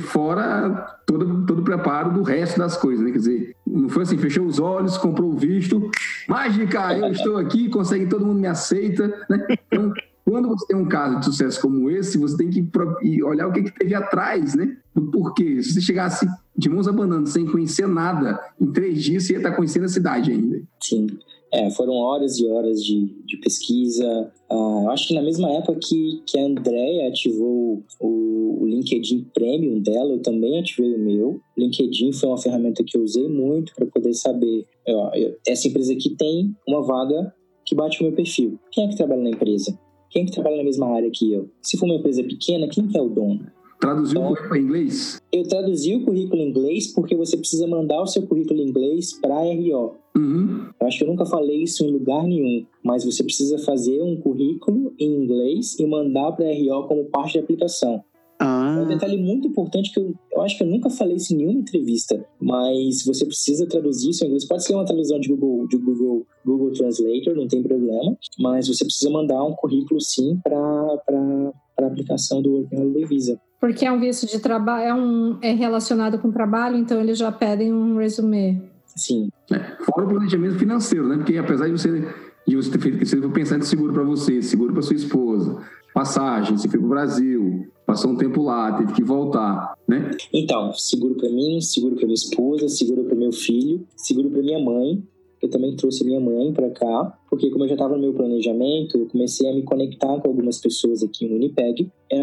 Fora todo, todo o preparo do resto das coisas, né? Quer dizer, não foi assim, fechou os olhos, comprou o visto, mágica, eu estou aqui, consegue, todo mundo me aceita, né? Então, quando você tem um caso de sucesso como esse, você tem que olhar o que, que teve atrás, né? Do porquê. Se você chegasse de mãos abanando, sem conhecer nada, em três dias você ia estar conhecendo a cidade ainda. Sim. É, foram horas e horas de, de pesquisa. Uh, acho que na mesma época que, que a Andrea ativou o, o LinkedIn Premium dela, eu também ativei o meu. LinkedIn foi uma ferramenta que eu usei muito para poder saber: eu, essa empresa aqui tem uma vaga que bate o meu perfil. Quem é que trabalha na empresa? Quem é que trabalha na mesma área que eu? Se for uma empresa pequena, quem que é o dono? Traduziu então, o currículo em inglês? Eu traduzi o currículo em inglês porque você precisa mandar o seu currículo em inglês para a RO. Uhum. Eu acho que eu nunca falei isso em lugar nenhum, mas você precisa fazer um currículo em inglês e mandar para a RO como parte da aplicação. Ah. É um detalhe muito importante que eu, eu acho que eu nunca falei isso em nenhuma entrevista, mas você precisa traduzir isso em inglês. Pode ser uma tradução de Google, de Google, Google Translator, não tem problema, mas você precisa mandar um currículo sim para a aplicação do Working Holiday Visa. Porque é um visto de trabalho, é, um, é relacionado com trabalho, então eles já pedem um resume. Sim. É, fora o planejamento financeiro, né? Porque apesar de você, de você ter feito, você for pensar em seguro para você, seguro para sua esposa, passagem, você foi para o Brasil, passou um tempo lá, teve que voltar, né? Então, seguro para mim, seguro para minha esposa, seguro para meu filho, seguro para minha mãe. Eu também trouxe minha mãe para cá, porque como eu já estava no meu planejamento, eu comecei a me conectar com algumas pessoas aqui em Winnipeg. É,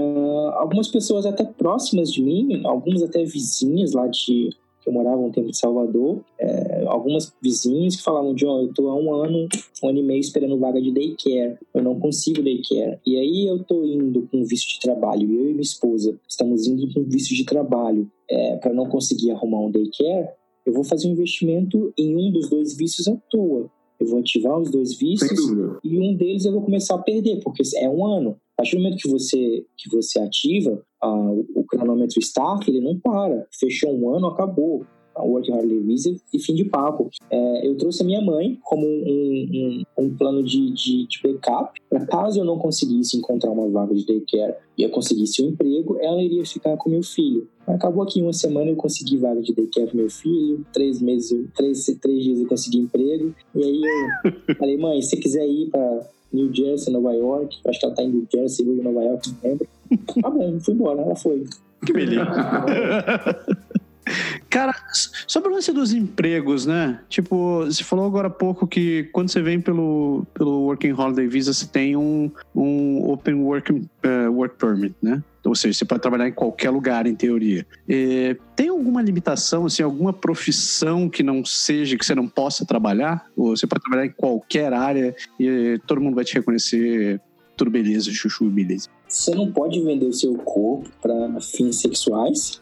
algumas pessoas até próximas de mim, algumas até vizinhas lá de eu morava um tempo em Salvador, é, algumas vizinhas que falavam, John, eu tô há um ano, um ano e meio esperando vaga de daycare, eu não consigo daycare. E aí eu tô indo com visto de trabalho, eu e minha esposa estamos indo com visto de trabalho é, para não conseguir arrumar um daycare, eu vou fazer um investimento em um dos dois vícios à toa. Eu vou ativar os dois vícios e um deles eu vou começar a perder, porque é um ano. A partir do momento que você, que você ativa, o cronômetro start, ele não para. Fechou um ano, acabou a Working Holiday Visa e fim de papo. É, eu trouxe a minha mãe como um, um, um plano de, de, de backup, para caso eu não conseguisse encontrar uma vaga de daycare e eu conseguisse um emprego, ela iria ficar com meu filho. Acabou aqui em uma semana eu consegui vaga de daycare pro meu filho, três meses, três, três dias eu consegui emprego, e aí eu falei, mãe, se você quiser ir para New Jersey, Nova York, acho que ela tá em New Jersey, hoje Nova York, não lembro. Tá bom, fui embora, ela foi. Que beleza. Cara, sobre o lance dos empregos, né? Tipo, você falou agora há pouco que quando você vem pelo, pelo Working Holiday Visa, você tem um, um Open Work, uh, work Permit, né? Ou seja, você pode trabalhar em qualquer lugar, em teoria. É, tem alguma limitação, assim, alguma profissão que não seja, que você não possa trabalhar? Ou você pode trabalhar em qualquer área e todo mundo vai te reconhecer tudo beleza, chuchu, beleza. Você não pode vender o seu corpo para fins sexuais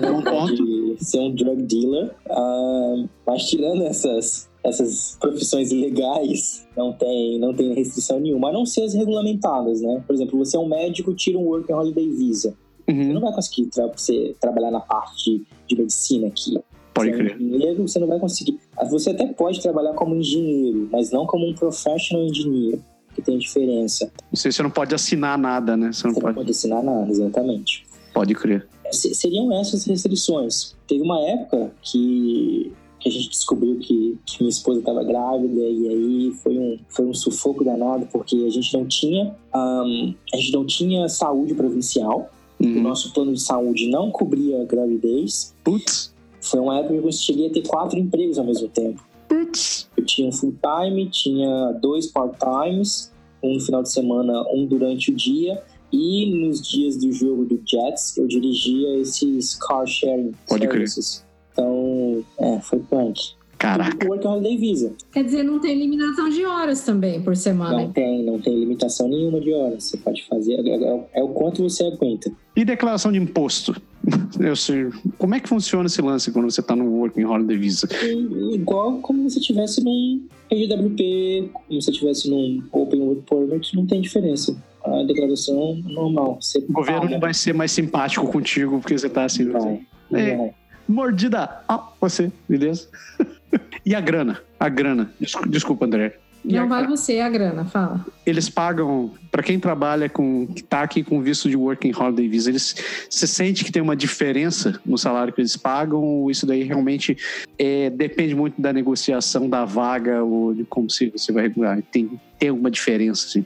não pode ser um drug dealer. Uh, mas tirando essas, essas profissões ilegais, não tem, não tem restrição nenhuma, a não ser as regulamentadas, né? Por exemplo, você é um médico, tira um Working Holiday Visa. Uhum. Você não vai conseguir tra você trabalhar na parte de medicina aqui. Pode crer. É um engenheiro, você não vai conseguir. Você até pode trabalhar como engenheiro, mas não como um professional engineer, que tem diferença. Você, você não pode assinar nada, né? Você não, você pode... não pode assinar nada, exatamente. Pode crer seriam essas restrições. Teve uma época que, que a gente descobriu que, que minha esposa estava grávida e aí foi um, foi um sufoco danado porque a gente não tinha um, a gente não tinha saúde provincial. Uhum. O nosso plano de saúde não cobria gravidez. Putz. Foi uma época que eu cheguei a ter quatro empregos ao mesmo tempo. Putz. Eu tinha um full time, tinha dois part times, um no final de semana, um durante o dia e nos dias do jogo do Jets, eu dirigia esses car sharing Pode services. Crer. Então, é, foi punk. Caraca. Work Holiday Visa. Quer dizer, não tem limitação de horas também por semana. Não tem, não tem limitação nenhuma de horas. Você pode fazer, é, é, é o quanto você aguenta. E declaração de imposto? Eu sei. Como é que funciona esse lance quando você está no Working Holiday Visa? igual como se estivesse num PGWP, como se estivesse num Open Work Permit, não tem diferença a declaração normal. Você o governo paga. não vai ser mais simpático contigo porque você tá assim. Vai, é, vai. Mordida. Ah, você, beleza? e a grana? A grana. Desculpa, André. Não vai você a grana, fala. Eles pagam, para quem trabalha com, que tá aqui com visto de Working Holiday Visa, eles, você sente que tem uma diferença no salário que eles pagam? Ou isso daí realmente é, depende muito da negociação da vaga ou de como se você vai regular? Tem, tem alguma diferença, assim?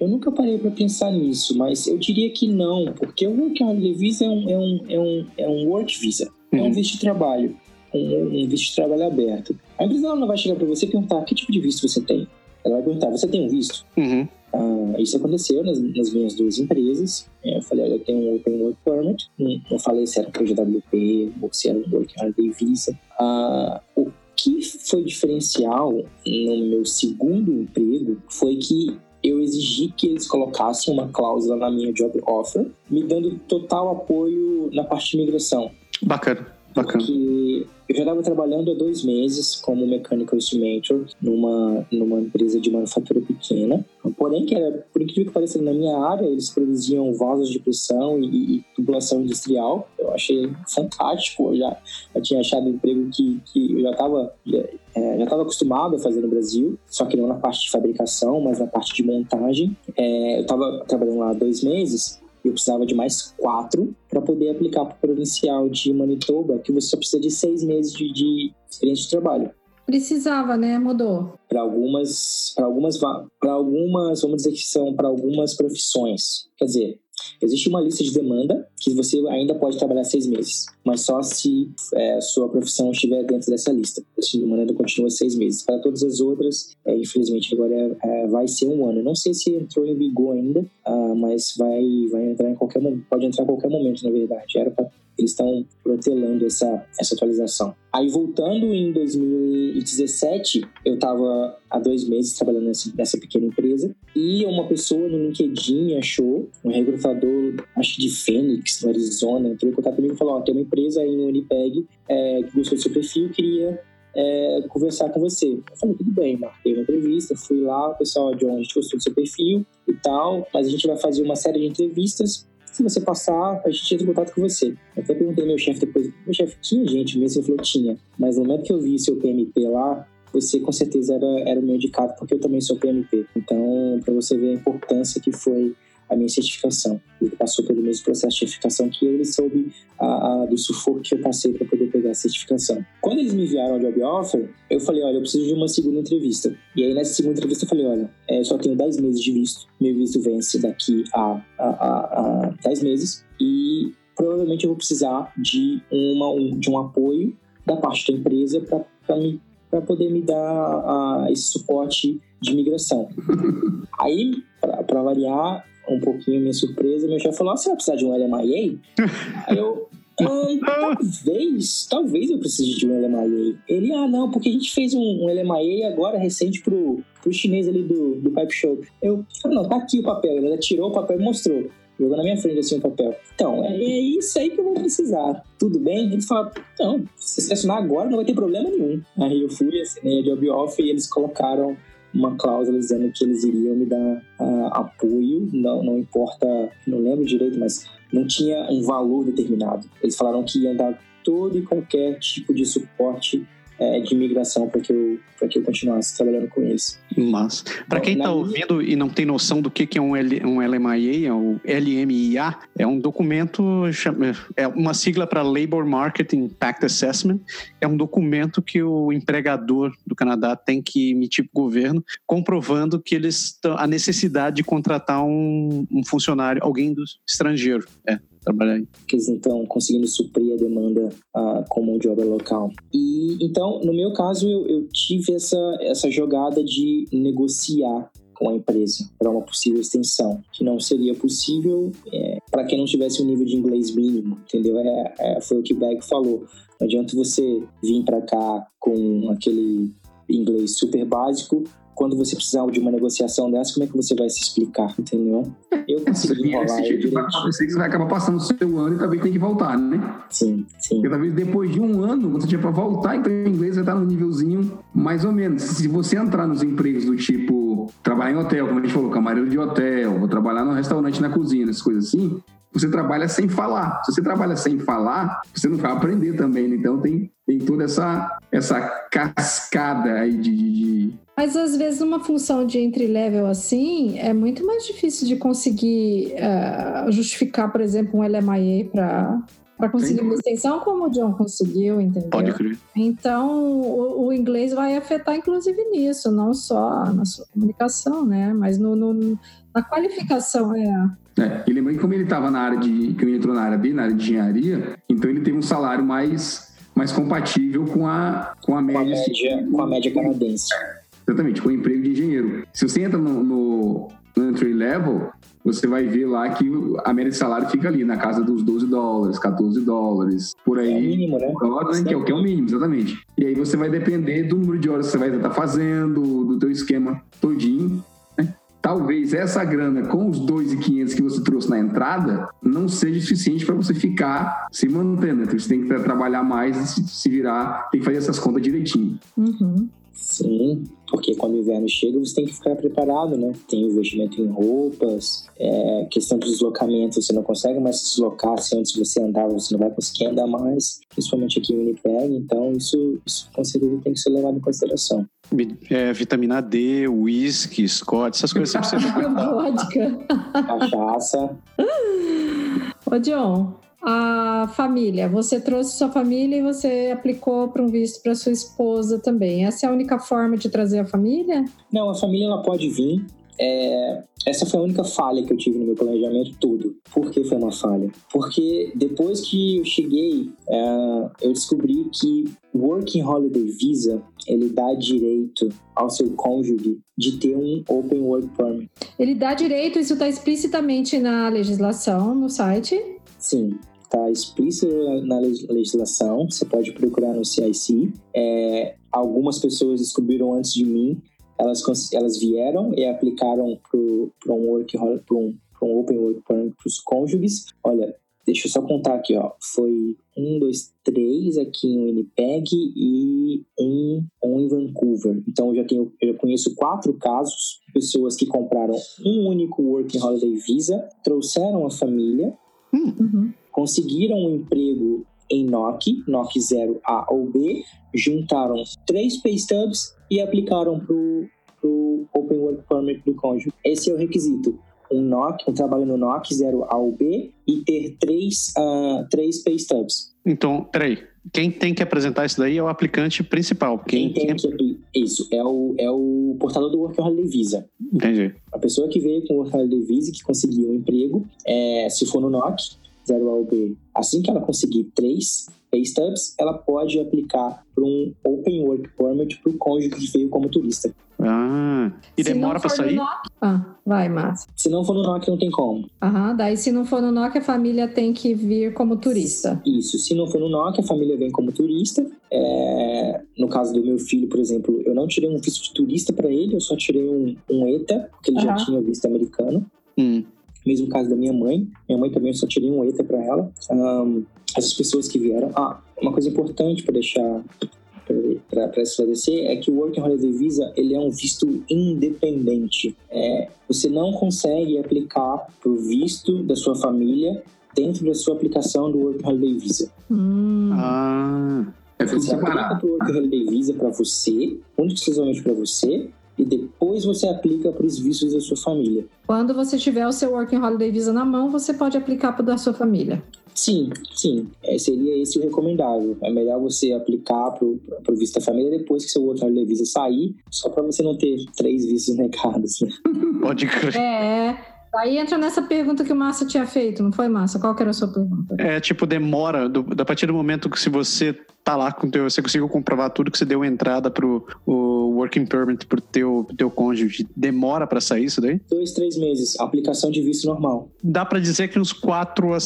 Eu nunca parei para pensar nisso, mas eu diria que não, porque o Working Holiday Visa é um, é um, é um, é um work visa, é um visto de trabalho um, um visto de trabalho aberto. A empresa não vai chegar para você e perguntar que tipo de visto você tem. Ela vai perguntar, você tem um visto? Uhum. Ah, isso aconteceu nas, nas, minhas duas empresas. É, eu falei, olha, eu tenho um Open Work Permit. Não, falei se era PGWP ou se era um Work Holiday Visa. Ah, o que foi diferencial no meu segundo emprego foi que eu exigi que eles colocassem uma cláusula na minha job offer, me dando total apoio na parte de migração. Bacana. Bacana. Porque eu já estava trabalhando há dois meses como mechanical estimator numa, numa empresa de manufatura pequena. Porém, que era, por incrível que pareça, na minha área, eles produziam vasos de pressão e, e tubulação industrial. Eu achei fantástico. Eu já, já tinha achado um emprego que, que eu já estava já, é, já acostumado a fazer no Brasil, só que não na parte de fabricação, mas na parte de montagem. É, eu estava trabalhando lá há dois meses eu precisava de mais quatro para poder aplicar para o provincial de Manitoba, que você só precisa de seis meses de, de experiência de trabalho. Precisava, né? Mudou. Para algumas, para algumas, para algumas, vamos dizer que são para algumas profissões. Quer dizer, Existe uma lista de demanda que você ainda pode trabalhar seis meses, mas só se é, sua profissão estiver dentro dessa lista. De demanda continua seis meses. Para todas as outras, é, infelizmente, agora é, vai ser um ano. não sei se entrou em vigor ainda, uh, mas vai, vai entrar em qualquer momento. Pode entrar em qualquer momento, na verdade. Era pra, eles estão protelando essa, essa atualização. Aí, voltando em 2017, eu estava há dois meses trabalhando nessa, nessa pequena empresa e uma pessoa no LinkedIn achou, um recrutador, acho de Phoenix, no Arizona, entrou em contato comigo e falou: Ó, tem uma empresa aí no Unipeg é, que gostou do seu perfil, queria é, conversar com você. Eu falei, tudo bem, marquei uma entrevista, fui lá, o pessoal, John, a gente gostou do seu perfil e tal, mas a gente vai fazer uma série de entrevistas. Se você passar, a gente entra em contato com você. Até perguntei ao meu chefe depois, meu chefe, tinha gente mesmo? Ele falou, tinha. Mas no momento que eu vi seu PMP lá, você com certeza era, era o meu indicado, porque eu também sou PMP. Então, para você ver a importância que foi a minha certificação. Ele passou pelo mesmo processo de certificação que eu, ele soube a, a, do sufoco que eu passei para poder pegar a certificação. Quando eles me enviaram o job offer, eu falei, olha, eu preciso de uma segunda entrevista. E aí nessa segunda entrevista eu falei, olha, é, eu só tenho 10 meses de visto, meu visto vence daqui a, a, a, a 10 meses e provavelmente eu vou precisar de, uma, um, de um apoio da parte da empresa para poder me dar esse suporte de migração. Aí, para variar, um pouquinho minha surpresa, meu chefe falou: ah, você vai precisar de um LMIA? Aí eu. Ah, talvez, talvez eu precise de um LMIA. Ele, ah, não, porque a gente fez um, um LMIA agora recente pro, pro chinês ali do, do Pipe Show. Eu, ah, não, tá aqui o papel. Ele tirou o papel e mostrou. Jogou na minha frente assim o papel. Então, é, é isso aí que eu vou precisar. Tudo bem? Ele falou: não, se você assinar agora não vai ter problema nenhum. Aí eu fui, assinei a job off e eles colocaram uma cláusula dizendo que eles iriam me dar uh, apoio, não, não importa, não lembro direito, mas não tinha um valor determinado. Eles falaram que iam dar todo e qualquer tipo de suporte é, de imigração para que eu que eu continuasse trabalhando com eles. Mas para quem está ouvindo e não tem noção do que que é um, L, um LMIA, é o LMIA, é um documento é uma sigla para Labor Market Impact Assessment, é um documento que o empregador do Canadá tem que emitir para o governo, comprovando que eles a necessidade de contratar um, um funcionário, alguém do estrangeiro. É, trabalhar aí. Que eles estão conseguindo suprir a demanda uh, com mão de obra local. E então, no meu caso, eu, eu tive essa, essa jogada de negociar com a empresa para uma possível extensão, que não seria possível é, para quem não tivesse um nível de inglês mínimo, entendeu? É, é, foi o que Beck falou. Não adianta você vir para cá com aquele inglês super básico quando você precisar de uma negociação dessa, como é que você vai se explicar, entendeu? Eu consegui enrolar esse tipo que você vai acabar passando o seu ano e talvez tem que voltar, né? Sim, sim. Porque talvez depois de um ano, você tiver para voltar, então em inglês vai estar no nívelzinho mais ou menos. Se você entrar nos empregos do tipo trabalhar em hotel, como a gente falou, camareiro de hotel, vou trabalhar no restaurante na cozinha, essas coisas assim, você trabalha sem falar. Se você trabalha sem falar, você não vai aprender também. Né? Então tem, tem toda essa, essa cascada aí de, de, Mas às vezes uma função de entry level assim é muito mais difícil de conseguir uh, justificar, por exemplo, um LMIA para para conseguir uma extensão como o John conseguiu, entendeu? Pode crer. Então, o, o, inglês vai afetar, inclusive, nisso, não só na sua comunicação, né? Mas no, no na qualificação, é. É, e lembrando que como ele estava na área de. que ele entrou na área B, na área de engenharia, então ele teve um salário mais, mais compatível com a, com a média. Com a média, com a média canadense. Exatamente, com o emprego de engenheiro. Se você entra no, no, no entry level, você vai ver lá que a média de salário fica ali na casa dos 12 dólares, 14 dólares, por aí. É o mínimo, né? Dólares, que, é o, que é o mínimo, exatamente. E aí você vai depender do número de horas que você vai estar fazendo, do teu esquema todinho. Talvez essa grana com os 2.500 que você trouxe na entrada não seja suficiente para você ficar se mantendo. Então você tem que trabalhar mais e se virar, tem que fazer essas contas direitinho. Uhum. Sim, porque quando o inverno chega você tem que ficar preparado, né? Tem o investimento em roupas, é, questão de deslocamento, você não consegue mais se deslocar, se antes você andava, você não vai conseguir andar mais, principalmente aqui em Winnipeg, então isso, isso com certeza tem que ser levado em consideração. É, vitamina D, uísque, Scott, essas coisas sempre você Vodka. Cachaça. Ô, John, a família. Você trouxe sua família e você aplicou para um visto para sua esposa também. Essa é a única forma de trazer a família? Não, a família ela pode vir. É, essa foi a única falha que eu tive no meu planejamento todo. Por que foi uma falha? Porque depois que eu cheguei, é, eu descobri que Working Holiday Visa ele dá direito ao seu cônjuge de ter um Open Work Permit. Ele dá direito, isso está explicitamente na legislação, no site? Sim está explícito na legislação, você pode procurar no CIC. É, algumas pessoas descobriram antes de mim, elas, elas vieram e aplicaram para um, work, um, um Open Work para os cônjuges. Olha, deixa eu só contar aqui, ó. Foi um, dois, três aqui em Winnipeg e um, um em Vancouver. Então eu já tenho, eu já conheço quatro casos de pessoas que compraram um único Working Holiday Visa, trouxeram a família, Uhum. Conseguiram um emprego em NOC, NOC 0 A ou B, juntaram três pay stubs e aplicaram pro, pro Open Work Permit do cônjuge. Esse é o requisito. Um NOC, um trabalho no NOC 0 A ou B e ter três, ah, três pay stubs. Então, peraí. Quem tem que apresentar isso daí é o aplicante principal. Quem, Quem tem que Isso, é o, é o portador do Work Holiday Visa. Entendi. A pessoa que veio com o Work Holiday Visa, que conseguiu um emprego, é, se for no NOC, 0 A ou B, assim que ela conseguir três pay stubs, ela pode aplicar para um Open Work Permit para o cônjuge que veio como turista. Ah, e Se demora no sair? NOC- Ah, vai, Márcia. Se não for no NOC, não tem como. Aham, daí se não for no NOC, a família tem que vir como turista. Isso, se não for no NOC, a família vem como turista. É, no caso do meu filho, por exemplo, eu não tirei um visto de turista para ele, eu só tirei um, um ETA, porque ele já tinha visto americano. Hum. Mesmo caso da minha mãe. Minha mãe também eu só tirei um ETA para ela. Ahn, essas pessoas que vieram. Ah, uma coisa importante para deixar para esclarecer é que o Working Holiday Visa ele é um visto independente. É, você não consegue aplicar para o visto da sua família dentro da sua aplicação do Working Holiday Visa. Hum. Ah, É tudo Você aplica separado. para o Working Holiday Visa para você, única e exclusivamente para você, e depois você aplica para os vistos da sua família. Quando você tiver o seu Working Holiday Visa na mão, você pode aplicar para o da sua família. Sim, sim. É, seria esse o recomendável. É melhor você aplicar para o visto da família depois que seu Working Holiday Visa sair, só para você não ter três vistos negados. Né? pode crer. É. Aí entra nessa pergunta que o Márcia tinha feito, não foi, Márcia? Qual que era a sua pergunta? É tipo, demora, do, a partir do momento que se você tá lá com o teu, você conseguiu comprovar tudo que você deu entrada pro o working permit pro teu, pro teu cônjuge, demora pra sair isso daí? Dois, três meses. Aplicação de visto normal. Dá pra dizer que uns quatro, a-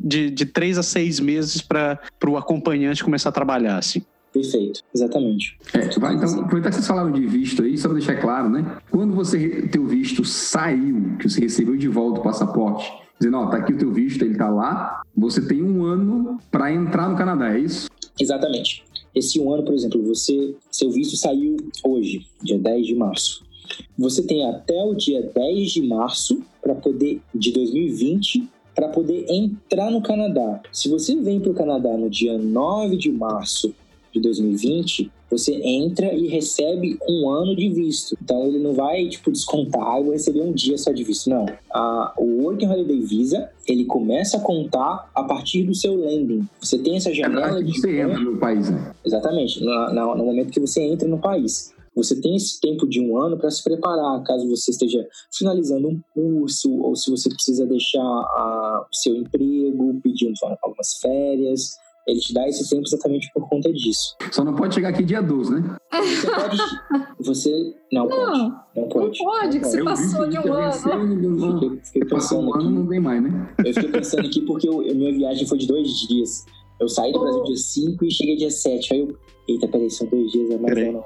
de, de três a seis meses para pro acompanhante começar a trabalhar, assim. Perfeito. Exatamente. É, vai, então, aproveitar que vocês falaram de visto aí, só para deixar claro, né? Quando você teu visto saiu, que você recebeu de volta o passaporte, dizendo, ó, tá aqui o teu visto, ele tá lá, você tem um ano para entrar no Canadá, é isso? Exatamente. Esse um ano, por exemplo, você, seu visto saiu hoje, dia 10 de março. Você tem até o dia 10 de março para poder de 2020 para poder entrar no Canadá. Se você vem para o Canadá no dia 9 de março de 2020, você entra e recebe um ano de visto. Então ele não vai tipo descontar, ah, eu vou receber um dia só de visto. Não. A, o Working Holiday Visa ele começa a contar a partir do seu landing. Você tem essa É janela verdade de você entra no país, né? Exatamente, na- na- no momento que você entra no país. Você tem esse tempo de um ano para se preparar, caso você esteja finalizando um curso, ou se você precisa deixar a- o seu emprego, pedir um- algumas férias. Ele te dá esse tempo exatamente por conta disso. Só não pode chegar aqui dia 12, né? Você pode. Você. Não pode. Não, Não não pode. pode, que você passou de um ano. não- não- Fiquei, fiquei passou um ano, aqui. não tem mais, né? Eu fiquei pensando aqui porque eu, minha viagem foi de dois dias. Eu saí do Brasil dia 5 e cheguei dia 7. Aí eu. Eita, peraí, são dois dias, é mais Peraí. não,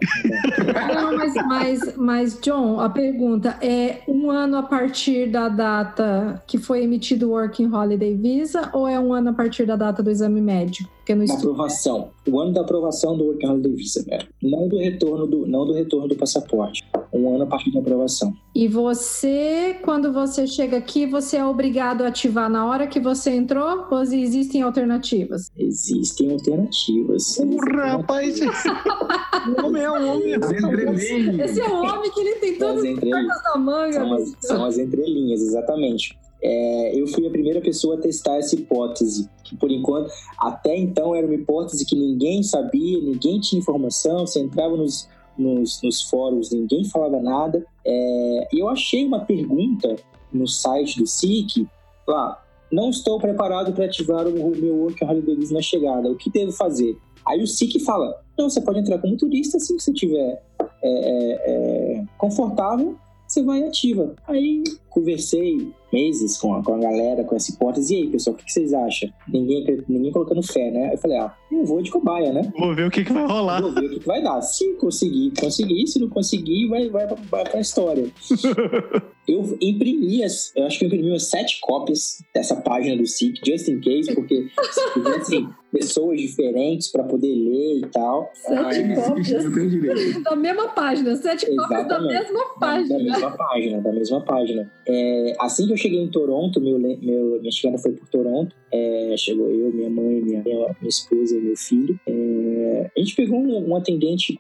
não. não mas, mas, mas, John, a pergunta é um ano a partir da data que foi emitido o Working Holiday Visa ou é um ano a partir da data do exame médico? Porque no estudo. aprovação. O ano da aprovação do Working Holiday Visa, né? Não do retorno do, não do retorno do passaporte. Um ano a partir da aprovação. E você, quando você chega aqui, você é obrigado a ativar na hora que você entrou ou existem alternativas? Existem alternativas. Porra, rapaz! homem é um homem. As entrelinhas. Esse é o homem que ele tem São todas as cartas na manga. São as, são as entrelinhas, exatamente. É, eu fui a primeira pessoa a testar essa hipótese, que por enquanto, até então era uma hipótese que ninguém sabia, ninguém tinha informação, você entrava nos, nos, nos fóruns, ninguém falava nada. É, e eu achei uma pergunta no site do SIC, lá, não estou preparado para ativar o meu Working Holiday Visa na chegada, o que devo fazer? Aí o SIC fala, não, você pode entrar como turista assim que você estiver é, é, é, confortável, você vai e ativa. Aí conversei meses com a, com a galera, com essa hipótese. E aí, pessoal, o que, que vocês acham? Ninguém, ninguém colocando fé, né? Eu falei, ah, eu vou de cobaia, né? Vou ver o que, que vai rolar. Vou ver o que, que vai dar. Se conseguir, conseguir. Se não conseguir, vai, vai, vai pra história. eu imprimi, as, eu acho que eu imprimi umas sete cópias dessa página do SIC, just in case, porque se tivessem pessoas diferentes para poder ler e tal. Sete Ah, cópias da mesma página, sete cópias da Exatamente. mesma Da, página. da mesma página, da mesma página. É, assim que eu cheguei em Toronto, meu, meu, minha chegada foi por Toronto. É, chegou eu, minha mãe, minha, minha, esposa e meu filho. É, a gente pegou um, um atendente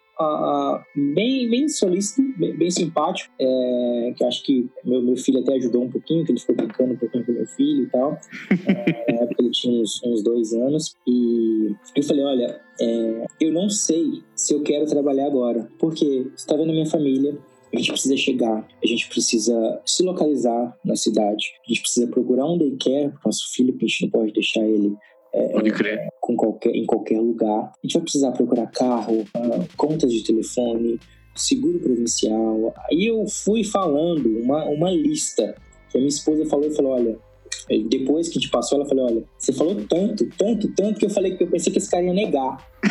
bem, bem solícito, bem, bem simpático, é, que acho que meu, meu filho até ajudou um pouquinho, que ele ficou brincando um pouquinho com meu filho e tal. É, na época ele tinha uns, uns dois anos. E eu falei, olha, é, eu não sei se eu quero trabalhar agora, porque você tá vendo minha família, a gente precisa chegar, a gente precisa se localizar na cidade, a gente precisa procurar um daycare pro nosso filho, porque a gente não pode deixar ele Pode crer. com qualquer, em qualquer lugar. A gente vai precisar procurar carro, ah, contas de telefone, seguro provincial. Aí eu fui falando uma, uma lista que a minha esposa falou e falou: olha. Depois que a gente passou, ela falou: Olha, você falou tanto, tanto, tanto que eu falei que eu pensei que esse cara ia negar.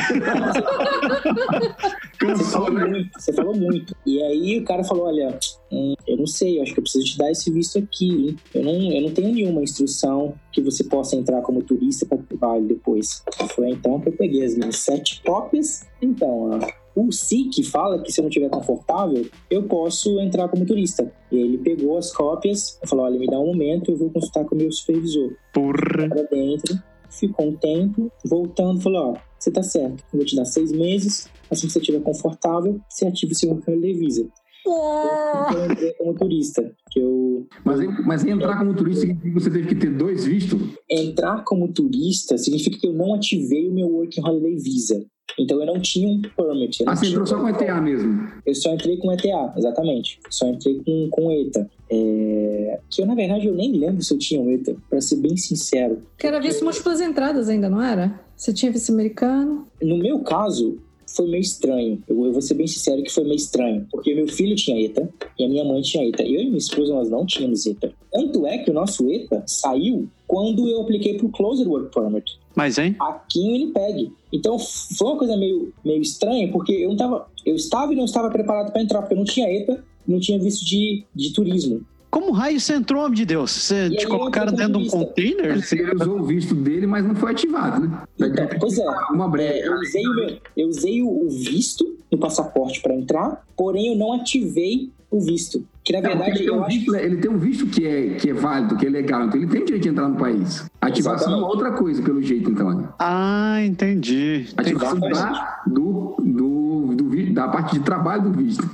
Você falou muito, você falou muito. E aí o cara falou: Olha, hum, eu não sei, eu acho que eu preciso te dar esse visto aqui. hein? Eu não, eu não tenho nenhuma instrução que você possa entrar como turista para trabalho depois. Foi então que eu peguei as minhas sete cópias. Então, ó, o SIC fala que se eu não estiver confortável, eu posso entrar como turista. E aí ele pegou as cópias falou: Olha, me dá um momento, eu vou consultar com o meu supervisor Porra. para dentro, ficou um tempo, voltando, falou, ó, você tá certo, eu vou te dar seis meses, assim que você estiver confortável, você ativa o seu cartão de visa. Então eu entrei como turista, que eu Mas, mas entrar como turista significa que você teve que ter dois vistos? entrar como turista significa que eu não ativei o meu Working Holiday Visa. Então eu não tinha um permit. Ah, você entrou só com ETA mesmo. Eu só entrei com ETA, exatamente. Só entrei com, com ETA. É, Que eu, na verdade, eu nem lembro se eu tinha um ETA, pra ser bem sincero. Que era visto múltiplas entradas ainda, não era? Você tinha visto americano? No meu caso, foi meio estranho. Eu, eu vou ser bem sincero que foi meio estranho. Porque meu filho tinha ETA e a minha mãe tinha ETA. Eu e minha esposa, nós não tínhamos ETA. Tanto é que o nosso ETA saiu quando eu apliquei pro Closed Work Permit, Mas, hein? aqui em Winnipeg. Então, foi uma coisa meio, meio estranha, porque eu não tava... Eu estava e não estava preparado para entrar, porque eu não tinha ETA, não tinha visto de, de turismo. Como raio você entrou, homem de Deus? Você E te colocaram dentro de um container? Ele usou o visto dele, mas não foi ativado, né? Então, pois é. Uma É, brecha. eu usei, o, eu usei o visto no passaporte para entrar, porém eu não ativei o visto. Que na Não, verdade ele, tem eu um acho visto, ele tem um visto que é, que é válido, que é legal, então ele tem direito de entrar no país. Ativação Exatamente. é outra coisa, pelo jeito, então. né? Ah, entendi. entendi. Ativação Exatamente. da, do, do, do, da parte de trabalho do visto.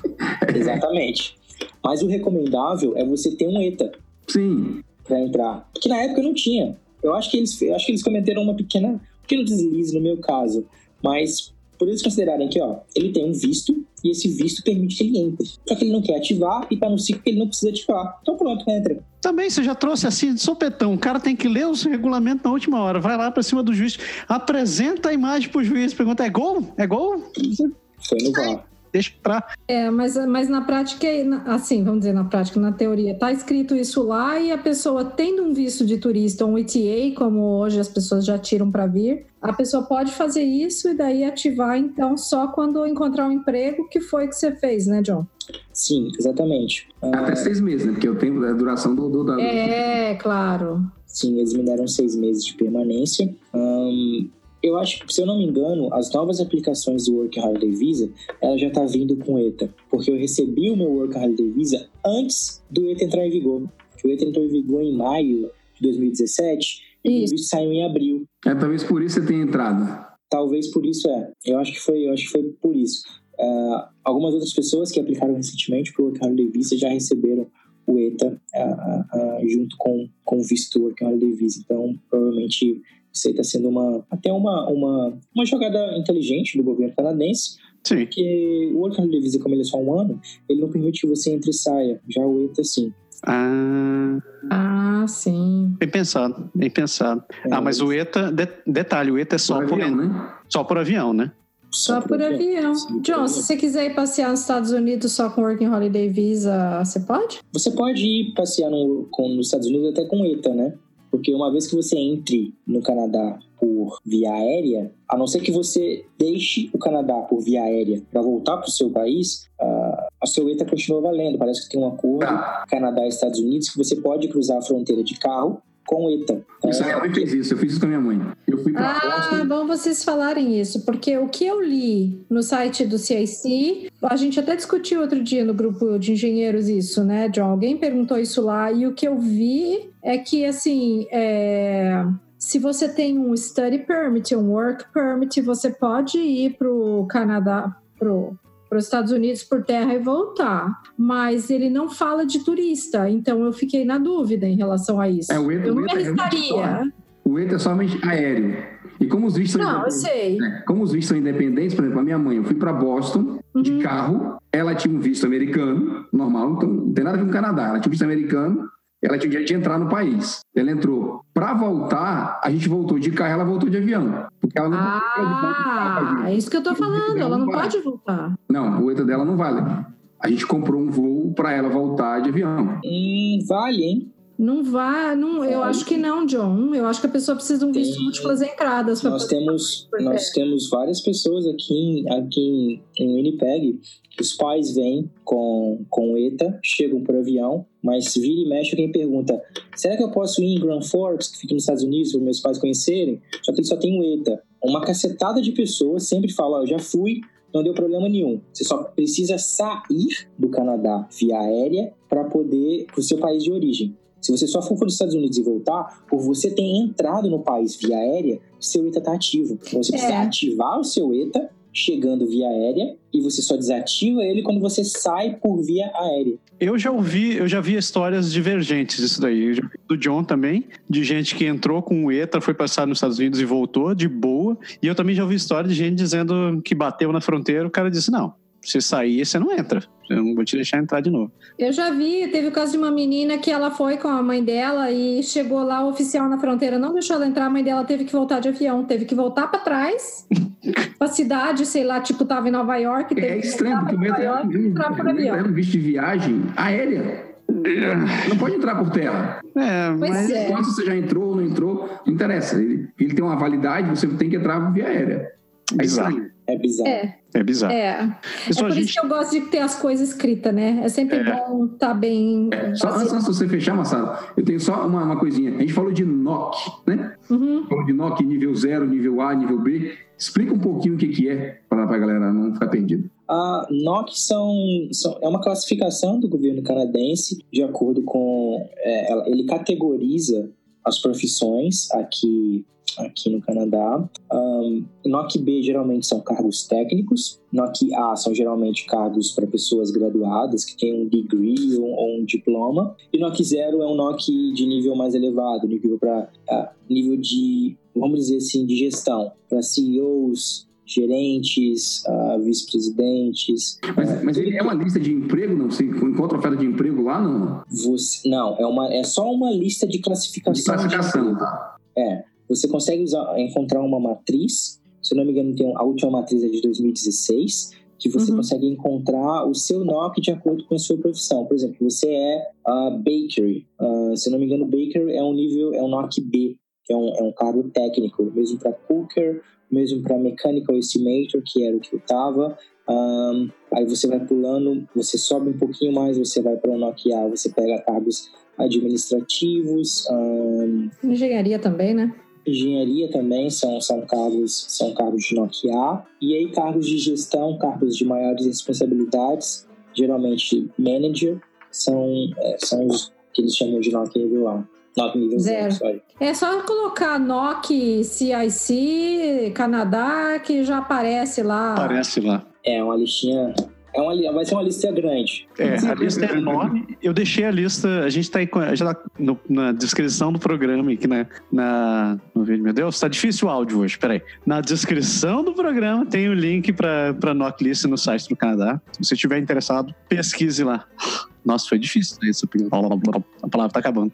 Exatamente. Mas o recomendável é você ter um ETA Sim. para entrar. Porque na época eu não tinha. Eu acho que eles, acho que eles cometeram uma pequena, um pequeno deslize no meu caso. Mas por eles considerarem que, ó, ele tem um visto e esse visto permite que ele entre. Só que ele não quer ativar e tá no ciclo que ele não precisa ativar. Então pronto, entra. Também você já trouxe assim de sopetão. O cara tem que ler os regulamentos na última hora. Vai lá pra cima do juiz, apresenta a imagem pro juiz, pergunta: é gol? É gol? Foi no VAR. Deixa pra. É, mas, mas na prática, na- assim, vamos dizer, na prática, na teoria, tá escrito isso lá e a pessoa tendo um visto de turista, um ETA, como hoje as pessoas já tiram para vir, a pessoa pode fazer isso e daí ativar, então, só quando encontrar um emprego, que foi que você fez, né, John? Sim, exatamente. Até seis meses, né? Porque o tempo da duração do. do da... É, claro. Sim, eles me deram seis meses de permanência. Ahn, eu acho que, se eu não me engano, as novas aplicações do Work Holiday Visa, ela já está vindo com ETA. Porque eu recebi o meu Work Holiday Visa antes do ETA entrar em vigor. O ETA entrou em vigor em maio de 2017 e o visto saiu em abril. É, talvez por isso você tenha entrado. Talvez por isso é. Eu acho que foi, eu acho que foi por isso. Ah, algumas outras pessoas que aplicaram recentemente para o Work Holiday Visa já receberam o ETA ah, ah, junto com, com o visto do Work Holiday Visa. Então, provavelmente, isso aí está sendo uma, até uma, uma, uma jogada inteligente do governo canadense, Sim. porque o Work Holiday Visa, como ele é só um ano, ele não permite que você entre e saia. Já o ETA, sim. Ah, Ah, sim. bem pensado, bem pensado. Ah, mas o ETA, de- detalhe, o ETA é só Por por, avião, né? só por avião, né? Só por avião. Sim, por John, se você quiser ir passear nos Estados Unidos só com Working Holiday Visa, você pode? Você pode ir passear no, com, nos Estados Unidos até com ETA, né? Porque uma vez que você entre no Canadá por via aérea, a não ser que você deixe o Canadá por via aérea para voltar para o seu país, ah, a sua ETA continua valendo. Parece que tem um acordo Tá. Canadá e Estados Unidos que você pode cruzar a fronteira de carro com ETA. Então, Isso aí, minha mãe fez isso, eu fiz isso com a minha mãe. Eu fui pra Ah, Boston. bom vocês falarem isso, porque o que eu li no site do CIC, a gente até discutiu outro dia no grupo de engenheiros isso, né, John? Alguém perguntou isso lá, e o que eu vi é que, assim, é, se você tem um study permit, um work permit, você pode ir para o Canadá, pro para os Estados Unidos por terra e voltar, mas ele não fala de turista, então eu fiquei na dúvida em relação a isso. É, o ETA, eu não o me ETA é só- arriscaria. O ETA é somente aéreo. E como os vistos são Não, eu sei. É, Como os vistos são independentes, por exemplo, a minha mãe, eu fui para Boston de Uhum. carro, ela tinha um visto americano, normal, então não tem nada a ver com o Canadá, ela tinha um visto americano, ela tinha o direito de entrar no país. Ela entrou. Para voltar, a gente voltou de carro, ela voltou de avião. Porque ela não Ah, é isso que eu tô falando. Ela não pode voltar. Não, o ETA dela não vale. A gente comprou um voo para ela voltar de avião. Hum, vale, hein? Não vai, não, eu acho que não, John. Eu acho que a pessoa precisa de um visto de múltiplas entradas. Nós poder- temos, nós temos várias pessoas aqui, em- aqui em, em Winnipeg. Os pais vêm com, com ETA, chegam por avião, mas vira e mexe alguém pergunta: será que eu posso ir em Grand Forks, que fica nos Estados Unidos, para meus pais conhecerem? Só que só tem o ETA. Uma cacetada de pessoas sempre fala: eu já fui, não deu problema nenhum. Você só precisa sair do Canadá via aérea para poder para o seu país de origem. Se você só for para os Estados Unidos e voltar, por você ter entrado no país via aérea, seu ETA está ativo. Então, Você precisa É. ativar o seu ETA chegando via aérea e você só desativa ele quando você sai por via aérea. Eu já ouvi, eu já vi histórias divergentes disso daí. Eu já vi do John também, de gente que entrou com o ETA, foi passar nos Estados Unidos e voltou de boa. E eu também já ouvi história de gente dizendo que bateu na fronteira, o cara disse: não, se sair, você não entra. Eu não vou te deixar entrar de novo. Eu já vi, teve o caso de uma menina que ela foi com a mãe dela e chegou lá, o oficial na fronteira não deixou ela entrar, a mãe dela teve que voltar de avião, teve que voltar para trás, pra cidade, sei lá, tipo, tava em Nova York, teve É que estranho, porque o Nova é York entrar por um, avião. é um visto de viagem aérea. Não pode entrar por terra. É, Pois mas é. Quanto você já entrou ou não entrou, não interessa. Ele, ele tem uma validade, você tem que entrar via aérea. É Bizarro. estranho. É bizarro. É, é bizarro. é. É Pessoal, por a isso gente que eu gosto de ter as coisas escritas, né? É sempre É. bom estar bem. Só antes, antes de você fechar, Massaro, eu tenho só uma, uma coisinha. A gente falou de NOC, né? Uhum. Falou de NOC nível 0, nível A, nível B. Explica um pouquinho o que, que é, para a galera não ficar perdida. A NOC são, são- é uma classificação do governo canadense de acordo com. é, ele categoriza as profissões aqui, aqui no Canadá. Um, NOC B geralmente são cargos técnicos, NOC A são geralmente cargos para pessoas graduadas que têm um degree ou, ou um diploma, e NOC 0 é um NOC de nível mais elevado, nível para nível de, vamos dizer assim, de gestão, para CEOs, gerentes, ah, vice-presidentes. Mas, mas ele é uma lista de emprego, não? Você encontra oferta de emprego lá, não? Você, não, é, uma, é só uma lista de classificação. De classificação, tá? É, você consegue usar- encontrar uma matriz, se eu não me engano, tem, a última matriz é de 2016, que você Uhum. consegue encontrar o seu NOC de acordo com a sua profissão. Por exemplo, você é ah, bakery. Ah, se eu não me engano, baker é um nível, é um NOC B, que é um, é um cargo técnico, mesmo para cooker, mesmo para mechanical estimator, que era o que eu estava. aí você vai pulando, você sobe um pouquinho mais, você vai para o NOC A, você pega cargos administrativos, ahn, Engenharia também, né? Engenharia também são, são cargos são cargos de NOC A e aí cargos de gestão cargos de maiores responsabilidades geralmente manager são é, são os que eles chamam de NOC nível A NOC nível Zero. 0 sorry. É só colocar NOC, CIC, Canadá, que já aparece lá. aparece lá. é uma listinha é uma, vai ser uma lista grande É, a lista é enorme. Eu deixei a lista, a gente tá aí com, já tá no- na descrição do programa aqui na, na no vídeo. Meu Deus, tá difícil o áudio hoje, peraí. Na descrição do programa tem o link para para NOC List no site do Canadá. Se você estiver interessado, pesquise lá. Nossa, foi difícil né, isso. A palavra tá acabando.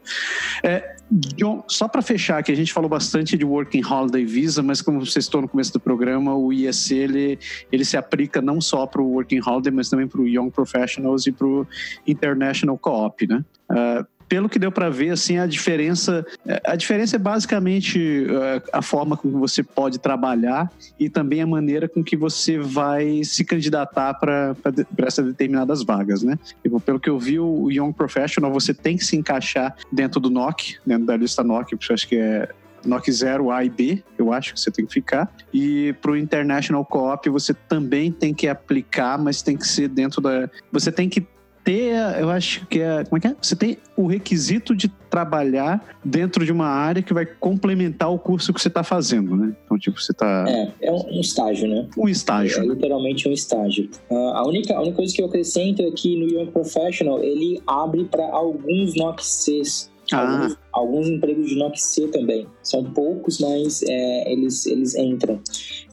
É, John, só para fechar, que a gente falou bastante de Working Holiday Visa, mas como você citou no começo do programa, o IEC ele, ele se aplica não só para o Working Holiday, mas também para o Young Professionals e para o International Co-op, né? Ah, pelo que deu para ver, assim, a diferença, a diferença é basicamente uh, a forma como você pode trabalhar e também a maneira com que você vai se candidatar para essas determinadas vagas, né? E, pelo que eu vi, o Young Professional, você tem que se encaixar dentro do NOC, dentro da lista NOC, que eu acho que é NOC 0 A e B, eu acho que você tem que ficar. E para o International Co-op você também tem que aplicar, mas tem que ser dentro da. Você tem que ter, eu acho que é. Como é que é? Você tem o requisito de trabalhar dentro de uma área que vai complementar o curso que você está fazendo, né? Então, tipo, você está. É, é um estágio, né? Um estágio. É, é literalmente um estágio. Uh, a, única, a única coisa que eu acrescento é que no Young Professional ele abre para alguns NOCs ah. Alguns, alguns, empregos de NOC-C também. São poucos, mas é, eles, eles entram.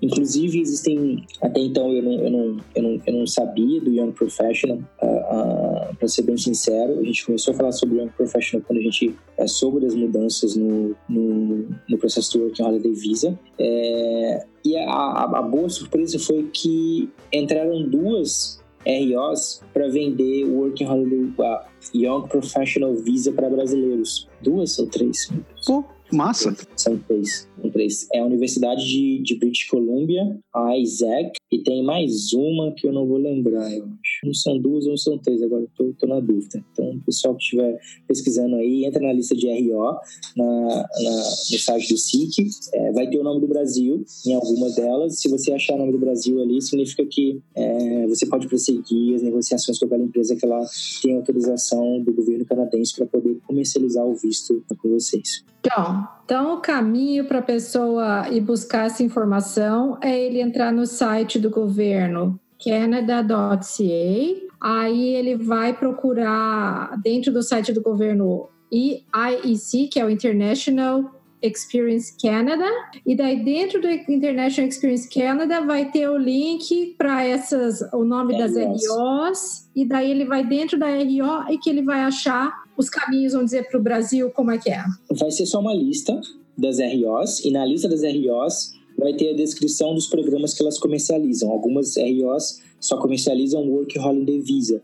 Inclusive, existem. Até então eu não, eu não, eu não, eu não sabia do Young Professional, uh, uh, para ser bem sincero. A gente começou a falar sobre o Young Professional quando a gente é, soube das mudanças no, no, no processo do Working Holiday Visa. É, e a, a, a boa surpresa foi que entraram duas ROs para vender o Working Holiday, uh, Young Professional Visa para brasileiros. Duas ou três? Pô, massa. São três. São três. É a Universidade de, de British Columbia, a Isaac, e tem mais uma que eu não vou lembrar, eu acho. Não são duas ou não são três, agora tô, tô na dúvida. Então, o pessoal que estiver pesquisando aí, entra na lista de RO, na, na site do SIC, é, vai ter o nome do Brasil em alguma delas. Se você achar o nome do Brasil ali, significa que é, você pode prosseguir as negociações com aquela empresa que ela tem autorização do governo canadense para poder comercializar o visto com vocês. Então, então o caminho para a pessoa ir buscar essa informação é ele entrar no site do governo canada.ca. Aí ele vai procurar dentro do site do governo IEC, que é o International Experience Canada, e daí dentro do International Experience Canada vai ter o link para essas o nome das ROs, e daí ele vai dentro da RO e que ele vai achar os caminhos, vamos dizer, para o Brasil, como é que é? Vai ser só uma lista das ROs, e na lista das ROs vai ter a descrição dos programas que elas comercializam. Algumas ROs só comercializam Work Holiday Visa,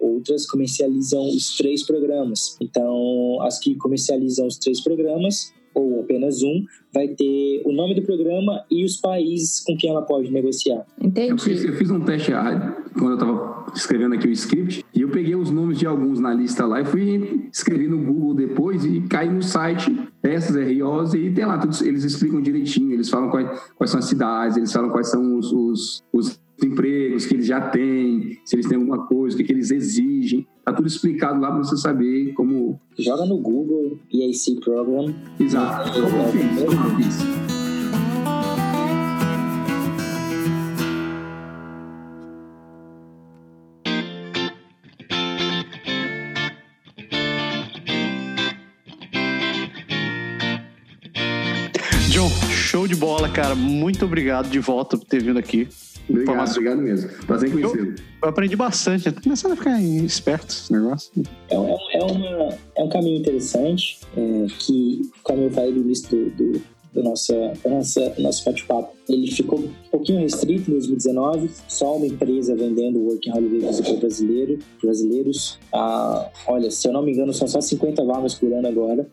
outras comercializam os três programas. Então, as que comercializam os três programas ou apenas um, vai ter o nome do programa e os países com quem ela pode negociar. Entendi. Eu fiz, eu fiz um teste quando eu estava escrevendo aqui o script e eu peguei os nomes de alguns na lista lá e fui escrever no Google depois e caí no site dessas ROs e tem lá, todos, eles explicam direitinho, eles falam quais, quais são as cidades, eles falam quais são os, os, os empregos que eles já têm, se eles têm alguma coisa, o que, que eles exigem. Tá tudo explicado lá para você saber como. Joga no Google EAC Program. Exato. Como eu fiz? Como eu fiz? Show de bola, cara. Muito obrigado de volta por ter vindo aqui. Obrigado, obrigado mesmo. Prazer em conhecê-lo. Eu aprendi bastante, eu tô começando a ficar esperto esse negócio. É, é, é, uma, é um caminho interessante, é, que, como eu falei no início do, do, do nossa, do nossa, nosso bate-papo, ele ficou um pouquinho restrito em 2019, só uma empresa vendendo Working Holiday Visa para brasileiro, brasileiros. Ah, olha, se eu não me engano, são só 50 vagas por ano agora.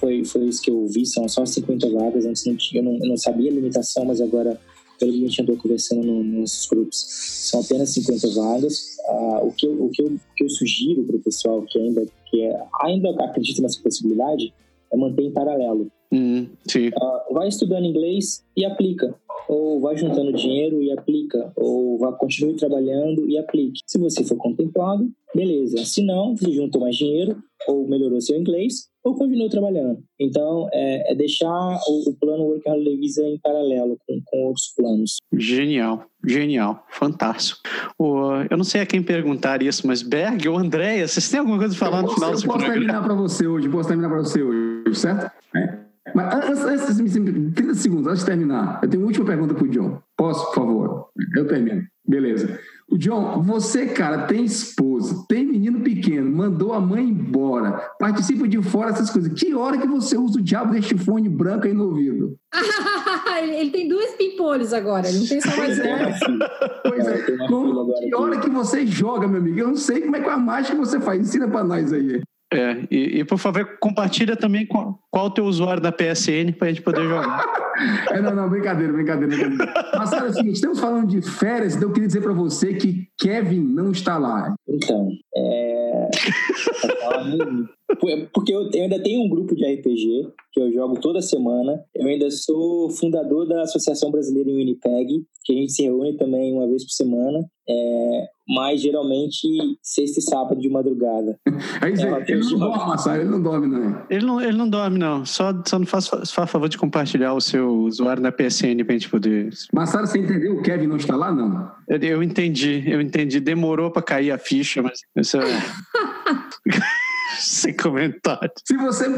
Foi, foi isso que eu vi, são só 50 vagas. Antes não tinha, eu não, eu não sabia a limitação, mas agora pelo que a gente andou conversando no, nos grupos, são apenas 50 vagas. Uh, o, que eu, o, que eu, o que eu sugiro para o pessoal que ainda, que é, ainda acredita nessa possibilidade é manter em paralelo. Uhum, uh, vai estudando inglês e aplica. Ou vai juntando dinheiro e aplica. Ou vai, continue trabalhando e aplique. Se você for contemplado, beleza. Se não, você juntou mais dinheiro ou melhorou seu inglês ou continua trabalhando. Então, é, é deixar o, o, plano Work Holiday Visa em paralelo com, com outros planos. Genial, genial, fantástico. O, eu não sei a quem perguntar isso, mas Berg ou Andréia, vocês têm alguma coisa para falar no final do programa? Eu posso terminar para você hoje, posso terminar para você hoje, certo? É. Mas antes, antes, 30 segundos, antes de terminar, eu tenho uma última pergunta para o John. Posso, por favor? Eu termino. Beleza. O John, você, cara, tem esposa, tem menino pequeno, mandou a mãe embora, participa de fora essas coisas. Que hora que você usa o diabo deste fone branco aí no ouvido? ele tem dois pimpolhos agora, ele não tem só mais um. Pois é, Com, que hora que você joga, meu amigo? Eu não sei como é que é a mágica que você faz. Ensina pra nós aí. É, e, e, por favor, compartilha também qual, qual o teu usuário da PSN para a gente poder jogar. é, não, não, brincadeira, brincadeira, brincadeira. Mas sabe é o seguinte, estamos falando de férias, então eu queria dizer para você que Kevin não está lá. Então, é... Porque eu ainda tenho um grupo de RPG que eu jogo toda semana. Eu ainda sou fundador da Associação Brasileira em Winnipeg, que a gente se reúne também uma vez por semana. É, mas geralmente sexta e sábado de madrugada. Aí, é, ele não dorme, Massaro, ele não dorme, não. Ele não, ele não dorme, não. Só, só não faz, faz favor de compartilhar o seu usuário na PSN pra gente poder. Massaro, você entendeu? O Kevin não está lá, não? Eu, eu entendi, eu entendi. Demorou pra cair a ficha, mas. Isso. Sem comentário. Se você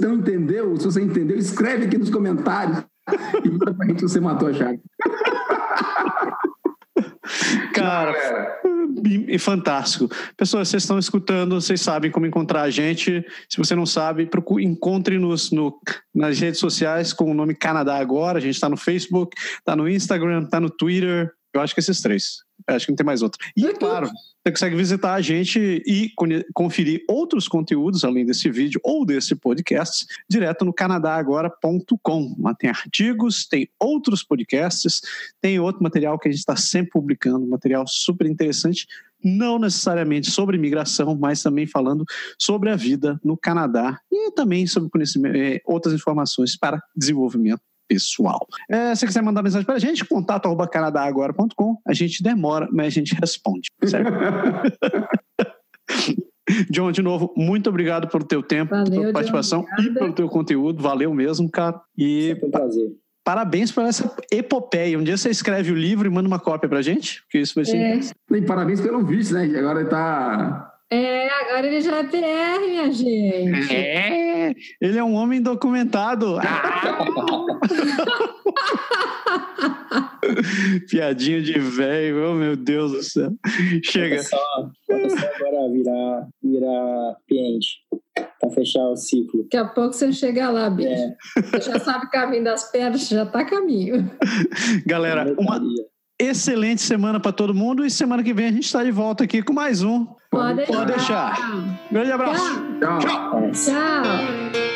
não entendeu, se você entendeu, escreve aqui nos comentários e manda pra gente se você matou a chave. Cara, e, fantástico. Pessoas, vocês estão escutando, vocês sabem como encontrar a gente. Se você não sabe, encontre-nos no, nas redes sociais com o nome Canadá Agora. A gente está no Facebook, está no Instagram, está no Twitter. Eu acho que esses três. Eu acho que não tem mais outro. E, claro, você consegue visitar a gente e conferir outros conteúdos além desse vídeo ou desse podcast direto no canadagora.com. Lá tem artigos, tem outros podcasts, tem outro material que a gente está sempre publicando, material super interessante, não necessariamente sobre imigração, mas também falando sobre a vida no Canadá e também sobre conhecimento, eh, outras informações para desenvolvimento pessoal. É, se você quiser mandar mensagem para a gente, contato arroba canadagora.com. A gente demora, mas a gente responde. Certo? John, de novo, muito obrigado pelo teu tempo, Valeu, pela participação John, e pelo teu conteúdo. Valeu mesmo, cara. E Sempre um prazer. Parabéns por essa epopeia. Um dia você escreve o livro e manda uma cópia pra gente, porque isso vai ser. É. E parabéns pelo visto, né? Agora ele tá é, agora ele já é PR, minha gente. É, ele é um homem documentado. Ah! Piadinha de velho, oh meu Deus do céu. Chega. Pode só, só agora virar, virar cliente para fechar o ciclo. Daqui a pouco você chega lá, bicho. É. Você já sabe o caminho das pedras, já tá caminho. Galera, uma excelente semana para todo mundo e semana que vem a gente está de volta aqui com mais um Pode, Pode deixar. deixar. Grande abraço. Tchau. Tchau. Tchau.